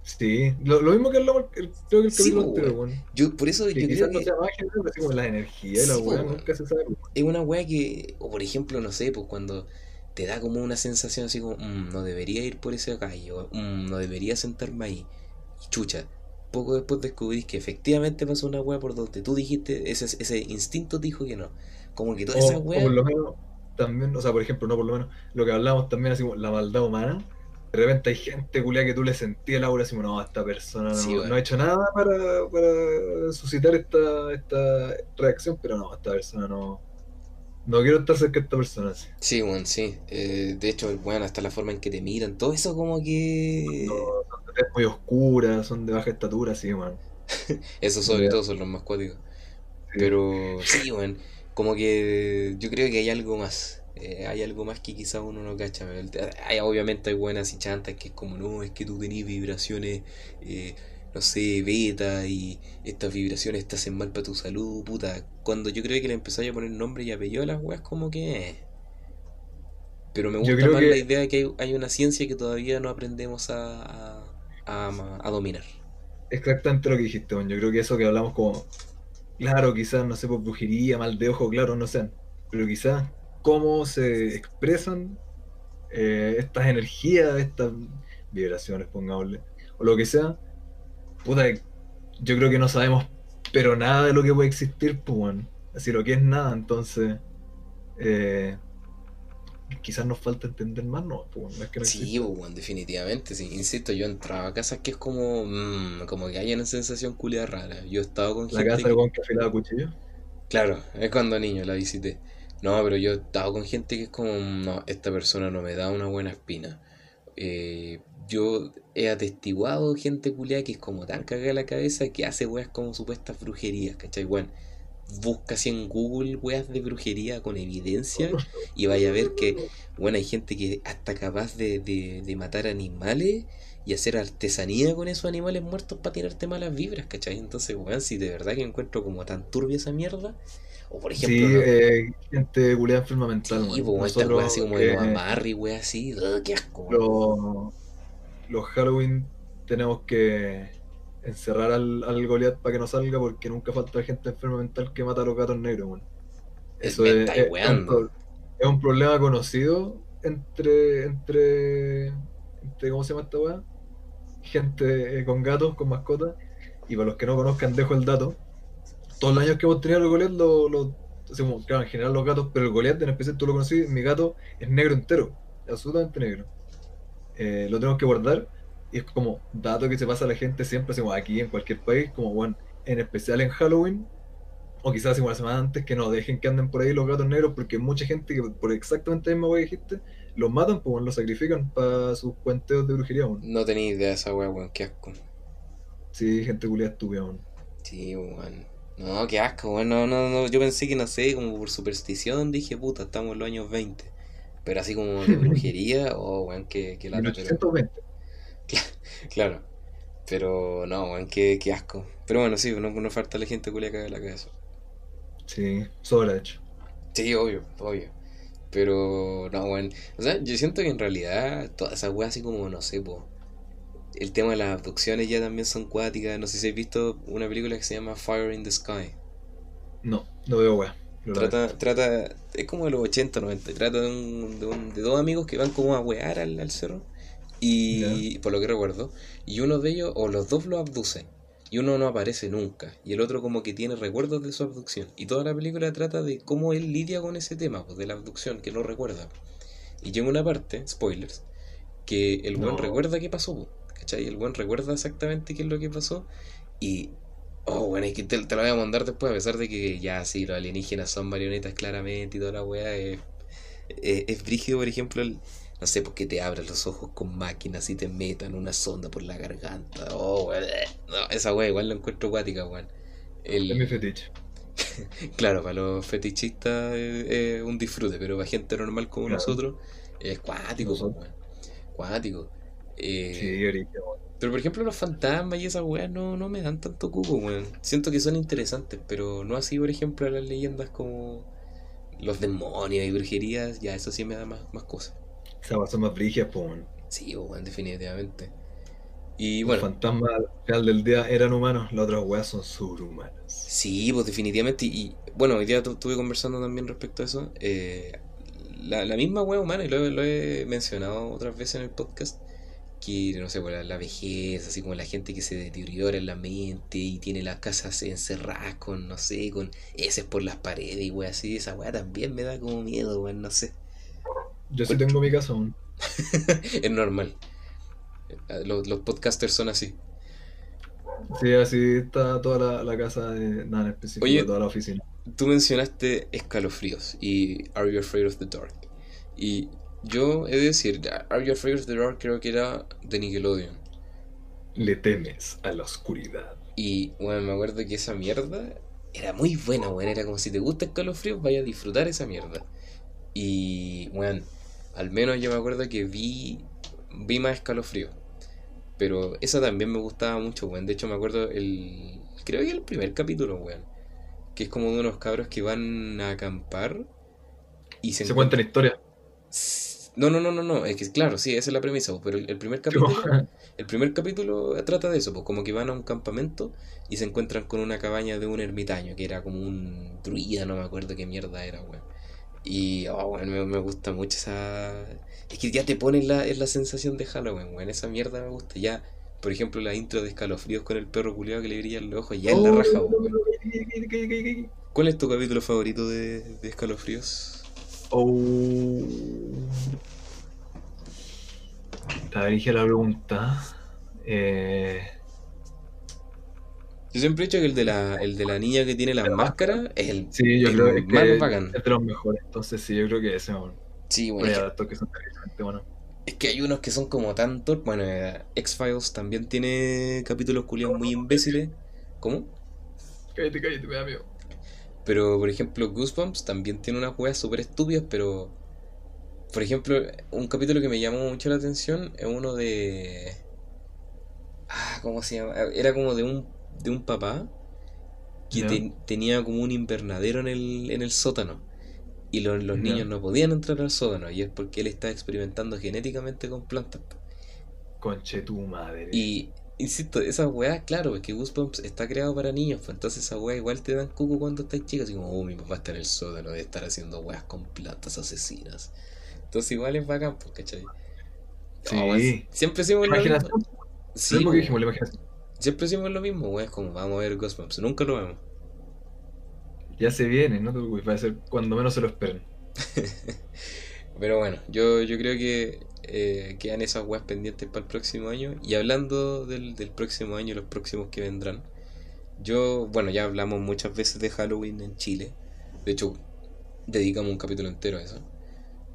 Sí, lo, lo mismo que hablamos, el- creo que el Sí, capítulo po, anterior, weón. weón. Yo, por eso Que yo creo no que sea magia, pero así como la energía, la Sí, po, weá, weón. nunca se sabe. weón. es una weá que, o por ejemplo, no sé, pues cuando te da como una sensación así como, "Mm, no debería ir por ese calle, o "Mm, no debería sentarme ahí. Y chucha, poco después descubrís que efectivamente pasó una weá por donde tú dijiste, ese, ese instinto te dijo que no. Como que toda esa O, o por lo menos, también, o sea, por ejemplo, no por lo menos, lo que hablamos también, así como la maldad humana. De repente hay gente culia que tú le sentías el aura, así como, no, esta persona no, Sí, no ha hecho nada para, para suscitar esta, esta reacción, pero no, esta persona no. No quiero estar cerca de esta persona. así. Sí, bueno, sí. Eh, de hecho, bueno, hasta la forma en que te miran, todo eso como que... No, son de muy oscuras, son de baja estatura, sí, man. Eso sobre todo son los más cuáticos. Sí. Pero sí, bueno, como que yo creo que hay algo más. Eh, hay algo más que quizá uno no cacha. Hay, obviamente hay buenas y chantas que es como, no, es que tú tenés vibraciones, eh, no sé, beta y estas vibraciones te hacen mal para tu salud, puta. Cuando yo creo que le empezáis a poner nombre y apellido a las weas, como que... eh. Pero me gusta más que- la idea de que hay, hay una ciencia que todavía no aprendemos a, a, a- a dominar. Exactamente lo que dijiste, man. Yo creo que eso que hablamos como, claro, quizás, no sé, por brujería, mal de ojo, claro, no sé, pero quizás cómo se expresan eh, estas energías, estas vibraciones, pongámosle, o lo que sea, puta, yo creo que no sabemos, pero nada de lo que puede existir, pues, weón. Así lo que es nada, entonces, eh, quizás nos falta entender más, ¿no? Pues, weón, no es que no Sí, exista. pues, definitivamente, sí. Insisto, yo entraba a casas que es como, mm, como que hay una sensación culia rara. Yo he estado con La gente casa que- de Juan que afilaba cuchillo. Claro, es cuando niño la visité. No, pero yo he estado con gente que es como, no, esta persona no me da una buena espina. Eh, yo he atestiguado gente culia que es como tan cagada la cabeza que hace weas como supuestas brujerías, ¿cachai? Weón, busca así en Google weas de brujería con evidencia y vaya a ver que, bueno, hay gente que hasta capaz de, de, de matar animales y hacer artesanía con esos animales muertos para tirarte malas vibras, ¿cachai? Entonces, weón, si de verdad que encuentro como tan turbia esa mierda, o por ejemplo, Sí, no- eh, gente culiada enferma mental, sí, weón, estas weas así como de eh, los amarres, weas así, ugh, qué asco, weón. Los, los Halloween tenemos que encerrar al, al Goliath para que no salga porque nunca falta gente enferma mental que mata a los gatos negros. Es- Eso es, es- es un, es problema conocido entre, entre, entre, ¿cómo se llama esta weá? Gente eh, con gatos, con mascotas. Y para los que no conozcan, dejo el dato. Todos los años que hemos tenido el Goliath, lo, lo- así como, claro, en general los gatos, pero el Goliath en especial tú lo conocí, mi gato es negro entero, absolutamente negro. Eh, lo tenemos que guardar y es como dato que se pasa a la gente siempre, así como aquí en cualquier país, como bueno, en especial en Halloween, o quizás la semana antes, que no dejen que anden por ahí los gatos negros, porque mucha gente que por exactamente la misma wea que dijiste, los matan, pues bueno, los sacrifican para sus cuenteos de brujería. No tenía idea de esa wea, weón, qué asco. Sí, gente culiada estúpida, weón. Sí, weón. No, qué asco, weón. No, no, no. Yo pensé que, no sé, como por superstición, dije, puta, estamos en los años 20. Pero así como de brujería, oh, weón, que, que pero... 1820. Claro. Pero no, weón, qué, qué asco. Pero bueno, sí, no, no falta la gente culia caga la cabeza. Sí, sobra de hecho. Sí, obvio, obvio. Pero, no, weón. O sea, yo siento que en realidad todas esas weas así como, no sé, po. El tema de las abducciones ya también son cuáticas. No sé si habéis visto una película que se llama Fire in the Sky. No, no veo wea. Trata, trata, es como de los 80, 90. Trata de, un, de, un- de dos amigos que van como a wear al, al cerro. Y por lo que recuerdo. Y uno de ellos, o los dos lo abducen. Y uno no aparece nunca. Y el otro como que tiene recuerdos de su abducción. Y toda la película trata de cómo él lidia con ese tema, pues de la abducción, que no recuerda. Y llega una parte, spoilers, que el buen No. recuerda qué pasó, po, ¿cachai? El buen recuerda exactamente qué es lo que pasó. Y Oh, bueno, es que te, te lo voy a mandar después, a pesar de que ya sí, los alienígenas son marionetas claramente y toda la weá. Es, es, es brígido, por ejemplo, el, no sé, porque te abran los ojos con máquinas y te metan una sonda por la garganta. Oh, weón. No, esa weá igual la encuentro acuática, weón. El- Es mi fetiche. Claro, para los fetichistas es, un disfrute, pero para gente normal como Claro. nosotros es cuático, pues, weón. Cuático. Eh, Sí, ahorita, weón. Pero por ejemplo los fantasmas y esas weas no, no me dan tanto cuco, weón. Siento que son interesantes, pero no así, por ejemplo, las leyendas como los demonios y brujerías, ya eso sí me da más, más cosas. Esas son más brígidas, pues, weón. Sí, weón, definitivamente. Y Los bueno, fantasmas al final del día eran humanos, las otras weas son sobrehumanas. sí, pues definitivamente. Y, bueno, hoy día tu- estuve conversando también respecto a eso. eh, la, la misma wea humana, y lo he mencionado otras veces en el podcast, que no sé, pues, la, la vejez, así como la gente que se deteriora en la mente y tiene las casas encerradas con, no sé, con heces por las paredes y wea así. Esa wea también me da como miedo, weón, no sé. Yo sí tengo mi casa aún. Es normal. Los, los podcasters son así. Sí, así está toda la, la casa de nada en específico, Oye. de toda la oficina. Tú mencionaste escalofríos y Are You Afraid of the Dark? Y yo he de decir, Are You Afraid of the Dark creo que era de Nickelodeon. Le temes a la oscuridad. Y bueno, me acuerdo que esa mierda era muy buena, weón. Era como si te gusta escalofríos, vaya a disfrutar esa mierda. Y bueno, al menos yo me acuerdo que vi, vi más escalofríos. Pero esa también me gustaba mucho, weón. De hecho, me acuerdo el. Creo que el primer capítulo, weón. Que es como de unos cabros que van a acampar y se, Se cuentan historias. No, no, no, no, no. Es que claro, sí, esa es la premisa, pero el, el primer capítulo. El primer capítulo trata de eso, pues como que van a un campamento y se encuentran con una cabaña de un ermitaño, que era como un druida, no me acuerdo qué mierda era, weón. Y, oh, weón, me, me gusta mucho esa... Es que ya te pone en la, en la sensación de Halloween, weón, esa mierda me gusta. Ya, por ejemplo, la intro de escalofríos con el perro culiado que le brillan los ojos, ya es la raja, weón. ¿Cuál es tu capítulo favorito de, de escalofríos? Oh. Te dirige la pregunta. Eh, Yo siempre he dicho que el de la, el de la niña que tiene las máscaras es el sí, yo el creo que más es bacán. de los mejores. Entonces, sí, yo creo que ese, bueno. Sí, bueno, es que- son interesantes, bueno. Es que hay unos que son como tanto. Bueno, eh, X-Files también tiene capítulos culiados muy imbéciles. ¿Cómo? Cállate, cállate, me da miedo. Pero, por ejemplo, Goosebumps también tiene unas weas súper estúpidas, pero. Por ejemplo, un capítulo que me llamó mucho la atención es uno de. Ah, ¿cómo se llama? Era como de un, de un papá que te- tenía como un invernadero en el, en el sótano. Y los, los niños no podían entrar al sótano, y es porque él está experimentando genéticamente con plantas. Conche tu madre. Y, insisto, esas weas, claro, es que Goosebumps está creado para niños, pues entonces esas weas igual te dan cuco cuando estás chico, así como, oh, mi papá está en el sótano de estar haciendo weas con plantas asesinas. Entonces igual es bacán, pues, ¿cachai? Sí. Siempre decimos lo mismo. Sí, porque pues, dijimos la imaginación. siempre decimos lo mismo, es como, vamos a ver Goosebumps, nunca lo vemos. Ya se viene, no te preocupes, va a ser cuando menos se lo esperen. Pero bueno, yo, yo creo que eh, quedan esas weas pendientes para el próximo año. Y hablando del, del próximo año y los próximos que vendrán, yo, bueno, ya hablamos muchas veces de Halloween en Chile. De hecho, dedicamos un capítulo entero a eso.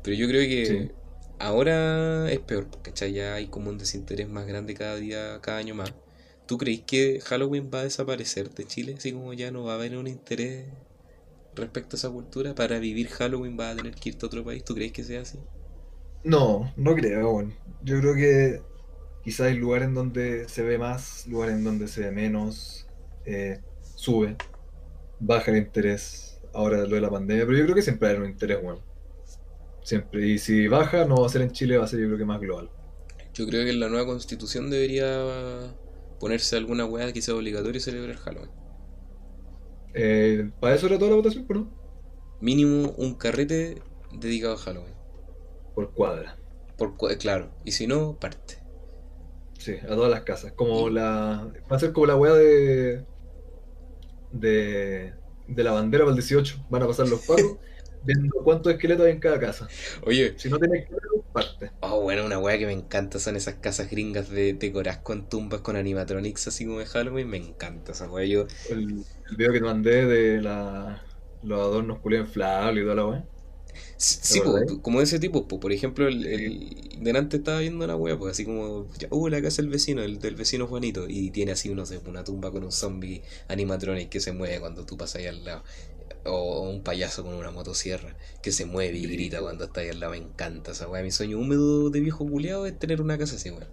Pero yo creo que Sí. ahora es peor, ¿cachai? Ya hay como un desinterés más grande cada día, cada año más. ¿Tú crees que Halloween va a desaparecer de Chile? Así como ya no va a haber un interés respecto a esa cultura. Para vivir Halloween va a tener que irte a otro país. ¿Tú crees que sea así? No, no creo, bueno. Yo creo que quizás hay lugares en donde se ve más, lugares en donde se ve menos, eh, sube, baja el interés. Ahora lo de la pandemia, pero yo creo que siempre hay un interés, bueno. Siempre. Y si baja, no va a ser en Chile, va a ser yo creo que más global. Yo creo que en la nueva constitución debería ponerse alguna weá que sea obligatorio celebrar Halloween. Eh, para eso era toda la votación, ¿no? Mínimo un carrete dedicado a Halloween. Por cuadra. Por, claro, y si no, parte. Sí, a todas las casas. Como la. Va a ser como la weá de. de. de la bandera para el 18. Van a pasar los pagos viendo cuántos esqueletos hay en cada casa. Oye, Si no tiene esqueletos, parte. oh, bueno, una weá que me encanta son esas casas gringas de decoradas con tumbas con animatronics así como de Halloween. Me encanta esa weá. Yo, El, el video que te mandé de la. los adornos culiados inflables y toda la weá. Sí, como ese tipo, po. por ejemplo, el, el- delante estaba viendo una wea, pues así como, uh, la casa del vecino, el del vecino Juanito, y tiene así, no sé, una tumba con un zombie animatronic que se mueve cuando tú pasas ahí al lado, o un payaso con una motosierra que se mueve y grita cuando está ahí al lado, me encanta esa wea, mi sueño húmedo de viejo culiado es tener una casa así, weón.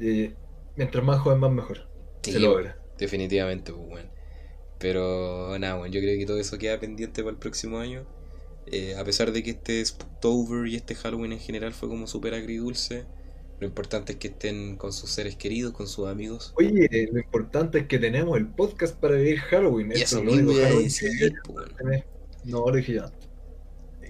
Y mientras más joven, más mejor. Sí, Se logra. Definitivamente, pues bueno. Pero nada, bueno, yo creo que todo eso queda pendiente para el próximo año. Eh, a pesar de que este Spooktober y este Halloween en general fue como súper agridulce, Lo importante es que estén con sus seres queridos, con sus amigos. Oye, lo importante es que tenemos el podcast para vivir Halloween. Y eso es lo único mismo iba a decir, que po, weón. tenés. No, lo dije antes.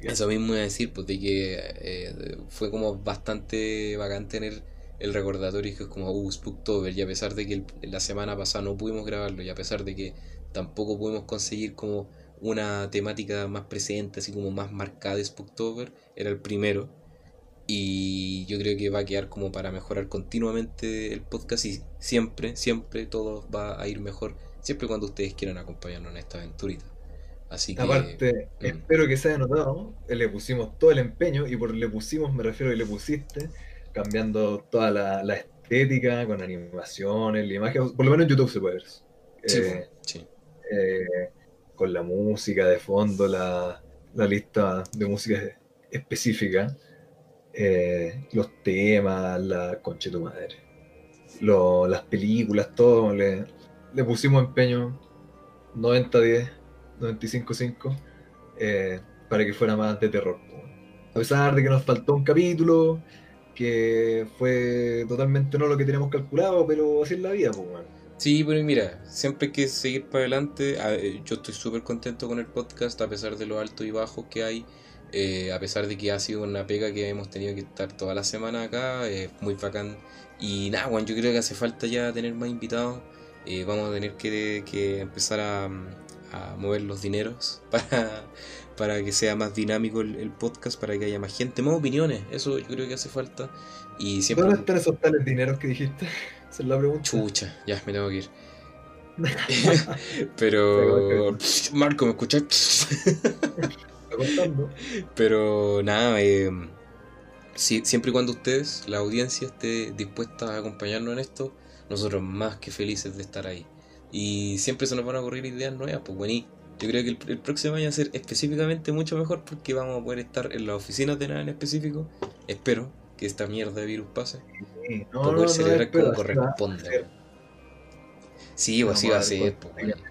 Eso mismo iba a decir, pues de que eh, fue como bastante bacán tener el recordatorio que es como, uh, Spooktober, y a pesar de que el- la semana pasada no pudimos grabarlo, y a pesar de que tampoco pudimos conseguir como una temática más presente, así como más marcada de Spooktober, era el primero, y yo creo que va a quedar como para mejorar continuamente el podcast, y siempre, siempre todo va a ir mejor, siempre cuando ustedes quieran acompañarnos en esta aventurita. Así que... Aparte, mm. espero que se haya notado, eh, le pusimos todo el empeño, y por le pusimos me refiero a que le pusiste, cambiando toda la, la estética, con animaciones, la imagen, por lo menos en YouTube se puede ver. Sí, Eh, sí. Eh, con la música de fondo, la, lista de música específica, eh, los temas, la concha de tu madre, las películas, todo, le, pusimos empeño 90-10, 95-5, eh, para que fuera más de terror. A pesar de que nos faltó un capítulo, que fue totalmente no lo que teníamos calculado, pero así es la vida, pues, weón. Sí, pero mira, siempre hay que seguir para adelante. Eh, Yo estoy súper contento con el podcast, a pesar de los altos y bajos que hay, eh, a pesar de que ha sido una pega que hemos tenido que estar toda la semana acá, es muy bacán. Y nada, Juan, yo creo que hace falta ya tener más invitados. Eh, vamos a tener que, que empezar a, mover los dineros para, para que sea más dinámico el, el podcast, para que haya más gente, más opiniones. Eso yo creo que hace falta. Y siempre... ¿Dónde están esos tales dineros que dijiste? Esa es la pregunta. Chucha, ya me tengo que ir. Pero. Marco, ¿me contando. Pero nada, eh, si- siempre y cuando ustedes, la audiencia, esté dispuesta a acompañarnos en esto, nosotros más que felices de estar ahí. Y siempre se nos van a ocurrir ideas nuevas, pues bueno, yo creo que el, el próximo año va a ser específicamente mucho mejor porque vamos a poder estar en las oficinas de nada en específico. Espero que esta mierda de virus pase. Sí, para No, no, poder no, celebrar como corresponde. Sí, pues así va a ser, cuánto pues, weón.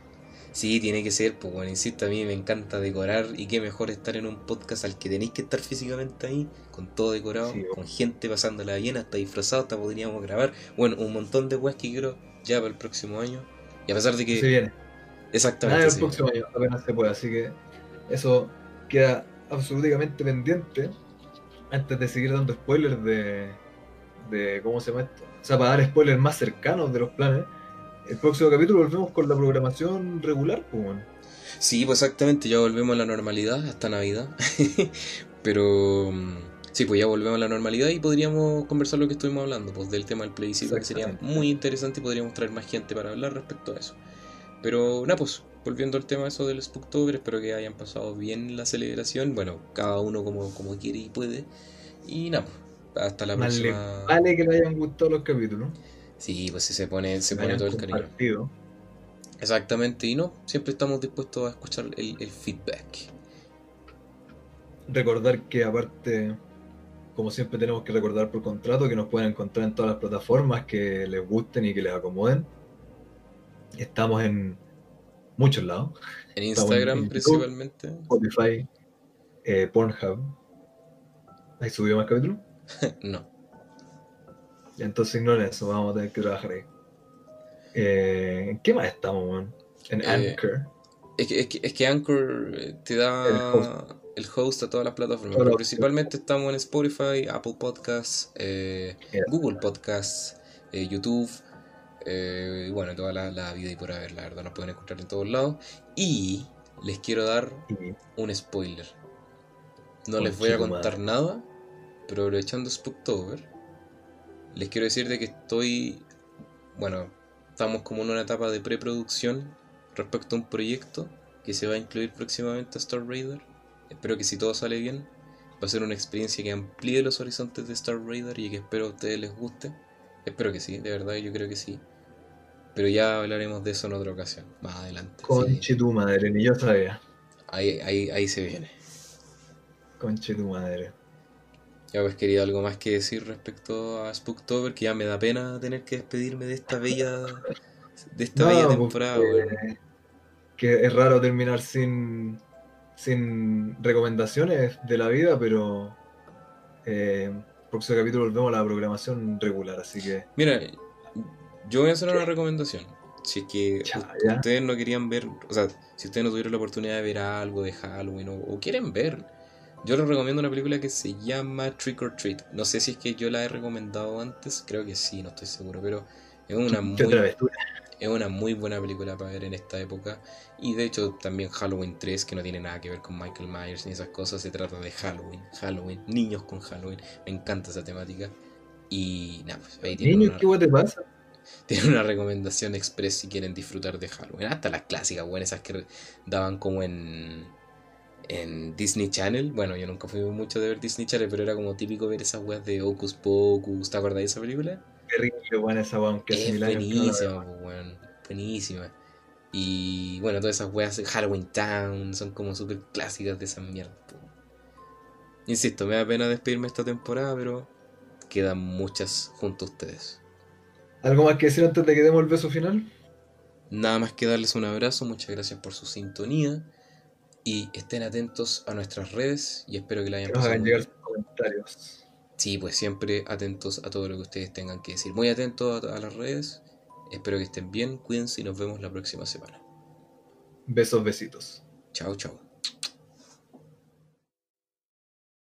Sí, tiene que ser, pues bueno, insisto, a mí me encanta decorar y qué mejor estar en un podcast al que tenéis que estar físicamente ahí, con todo decorado, Sí, con gente pasándola bien, hasta disfrazado, hasta podríamos grabar, bueno, un montón de weas que quiero ya para el próximo año. Y a pesar de que... Se viene. Exactamente. sí. próximo año, apenas se puede. Así que eso queda absolutamente pendiente antes de seguir dando spoilers de, de cómo se llama esto. O sea, para dar spoilers más cercanos de los planes. El próximo capítulo volvemos con la programación regular, pues. Sí, pues exactamente, ya volvemos a la normalidad hasta Navidad. Pero mm, sí, pues ya volvemos a la normalidad y podríamos conversar lo que estuvimos hablando, pues del tema del plebiscito, que sería muy interesante y podríamos traer más gente para hablar respecto a eso. Pero nada, pues volviendo al tema eso del Spooktober, espero que hayan pasado bien la celebración. Bueno, cada uno como, como quiere y puede. Y nada, pues, hasta la próxima. vale que le hayan gustado los capítulos. Sí, pues sí, se pone, se pone todo el cariño. compartido. Exactamente, y no, siempre estamos dispuestos a escuchar el, el feedback. Recordar que aparte, como siempre tenemos que recordar por contrato, que nos pueden encontrar en todas las plataformas que les gusten y que les acomoden. Estamos en muchos lados. En Instagram principalmente. Spotify, eh, Pornhub. ¿Hay subido más capítulos? No. Entonces ignoren eso, vamos a tener que trabajar ahí. Eh, ¿En qué más estamos, man? En Eh, Anchor. Es que, es que, es que Anchor eh, te da El el host. a todas las plataformas. Pero principalmente estamos en Spotify, Apple Podcasts, eh, Yeah. Google Podcasts, eh, YouTube. Eh, y bueno, toda la, la vida y por haber, la verdad, nos pueden encontrar en todos lados. Y les quiero dar un spoiler. No les voy a contar nada, pero aprovechando Spooktober, les quiero decir de que estoy, bueno, estamos como en una etapa de preproducción respecto a un proyecto que se va a incluir próximamente a Star Raider. Espero que si todo sale bien, va a ser una experiencia que amplíe los horizontes de Star Raider y que espero a ustedes les guste. Espero que sí, de verdad yo creo que sí. Pero ya hablaremos de eso en otra ocasión, más adelante. sí. conche tu madre, ni yo sabía. Ahí, ahí, ahí se viene. Conche tu madre. Ya pues querido, algo más que decir respecto a Spooktober, que ya me da pena tener que despedirme de esta bella, de esta No, bella porque- temporada, weón. que es raro terminar sin, sin recomendaciones de la vida, pero eh, próximo capítulo volvemos a la programación regular, así que. Mira, yo voy a hacer una recomendación. Si es que Ya, u- ya. ustedes no querían ver, o sea, si ustedes no tuvieron la oportunidad de ver algo de Halloween o, o quieren ver, yo les recomiendo una película que se llama Trick or Treat. No sé si es que yo la he recomendado antes, creo que sí, no estoy seguro, pero es una muy, travesura. Es una muy buena película para ver en esta época. Y de hecho también Halloween 3, que no tiene nada que ver con Michael Myers ni esas cosas, se trata de Halloween, Halloween, niños con Halloween. Me encanta esa temática. Y nada, pues ahí tienen Niño, una, ¿qué guay te pasa? tienen una recomendación express si quieren disfrutar de Halloween. Hasta las clásicas, bueno, esas que daban como en, en Disney Channel. Bueno, yo nunca fui mucho de ver Disney Channel, pero era como típico ver esas weas de Hocus Pocus. ¿Te acuerdas de esa película? Terrible, buena esa weón, que Es buenísima, pues, weón. Buenísima. Y bueno, todas esas weas, Halloween Town, son como súper clásicas de esas mierdas. pues. Insisto, me da pena despedirme esta temporada, pero quedan muchas junto a ustedes. ¿Algo más que decir antes de que demos el beso final? Nada más que darles un abrazo, muchas gracias por su sintonía y estén atentos a nuestras redes y espero que la hayan Que nos pasado hagan muy llegar bien. sus comentarios. Sí, pues siempre atentos a todo lo que ustedes tengan que decir. Muy atentos a, a las redes. Espero que estén bien, cuídense y nos vemos la próxima semana. Besos, besitos. Chao, chao.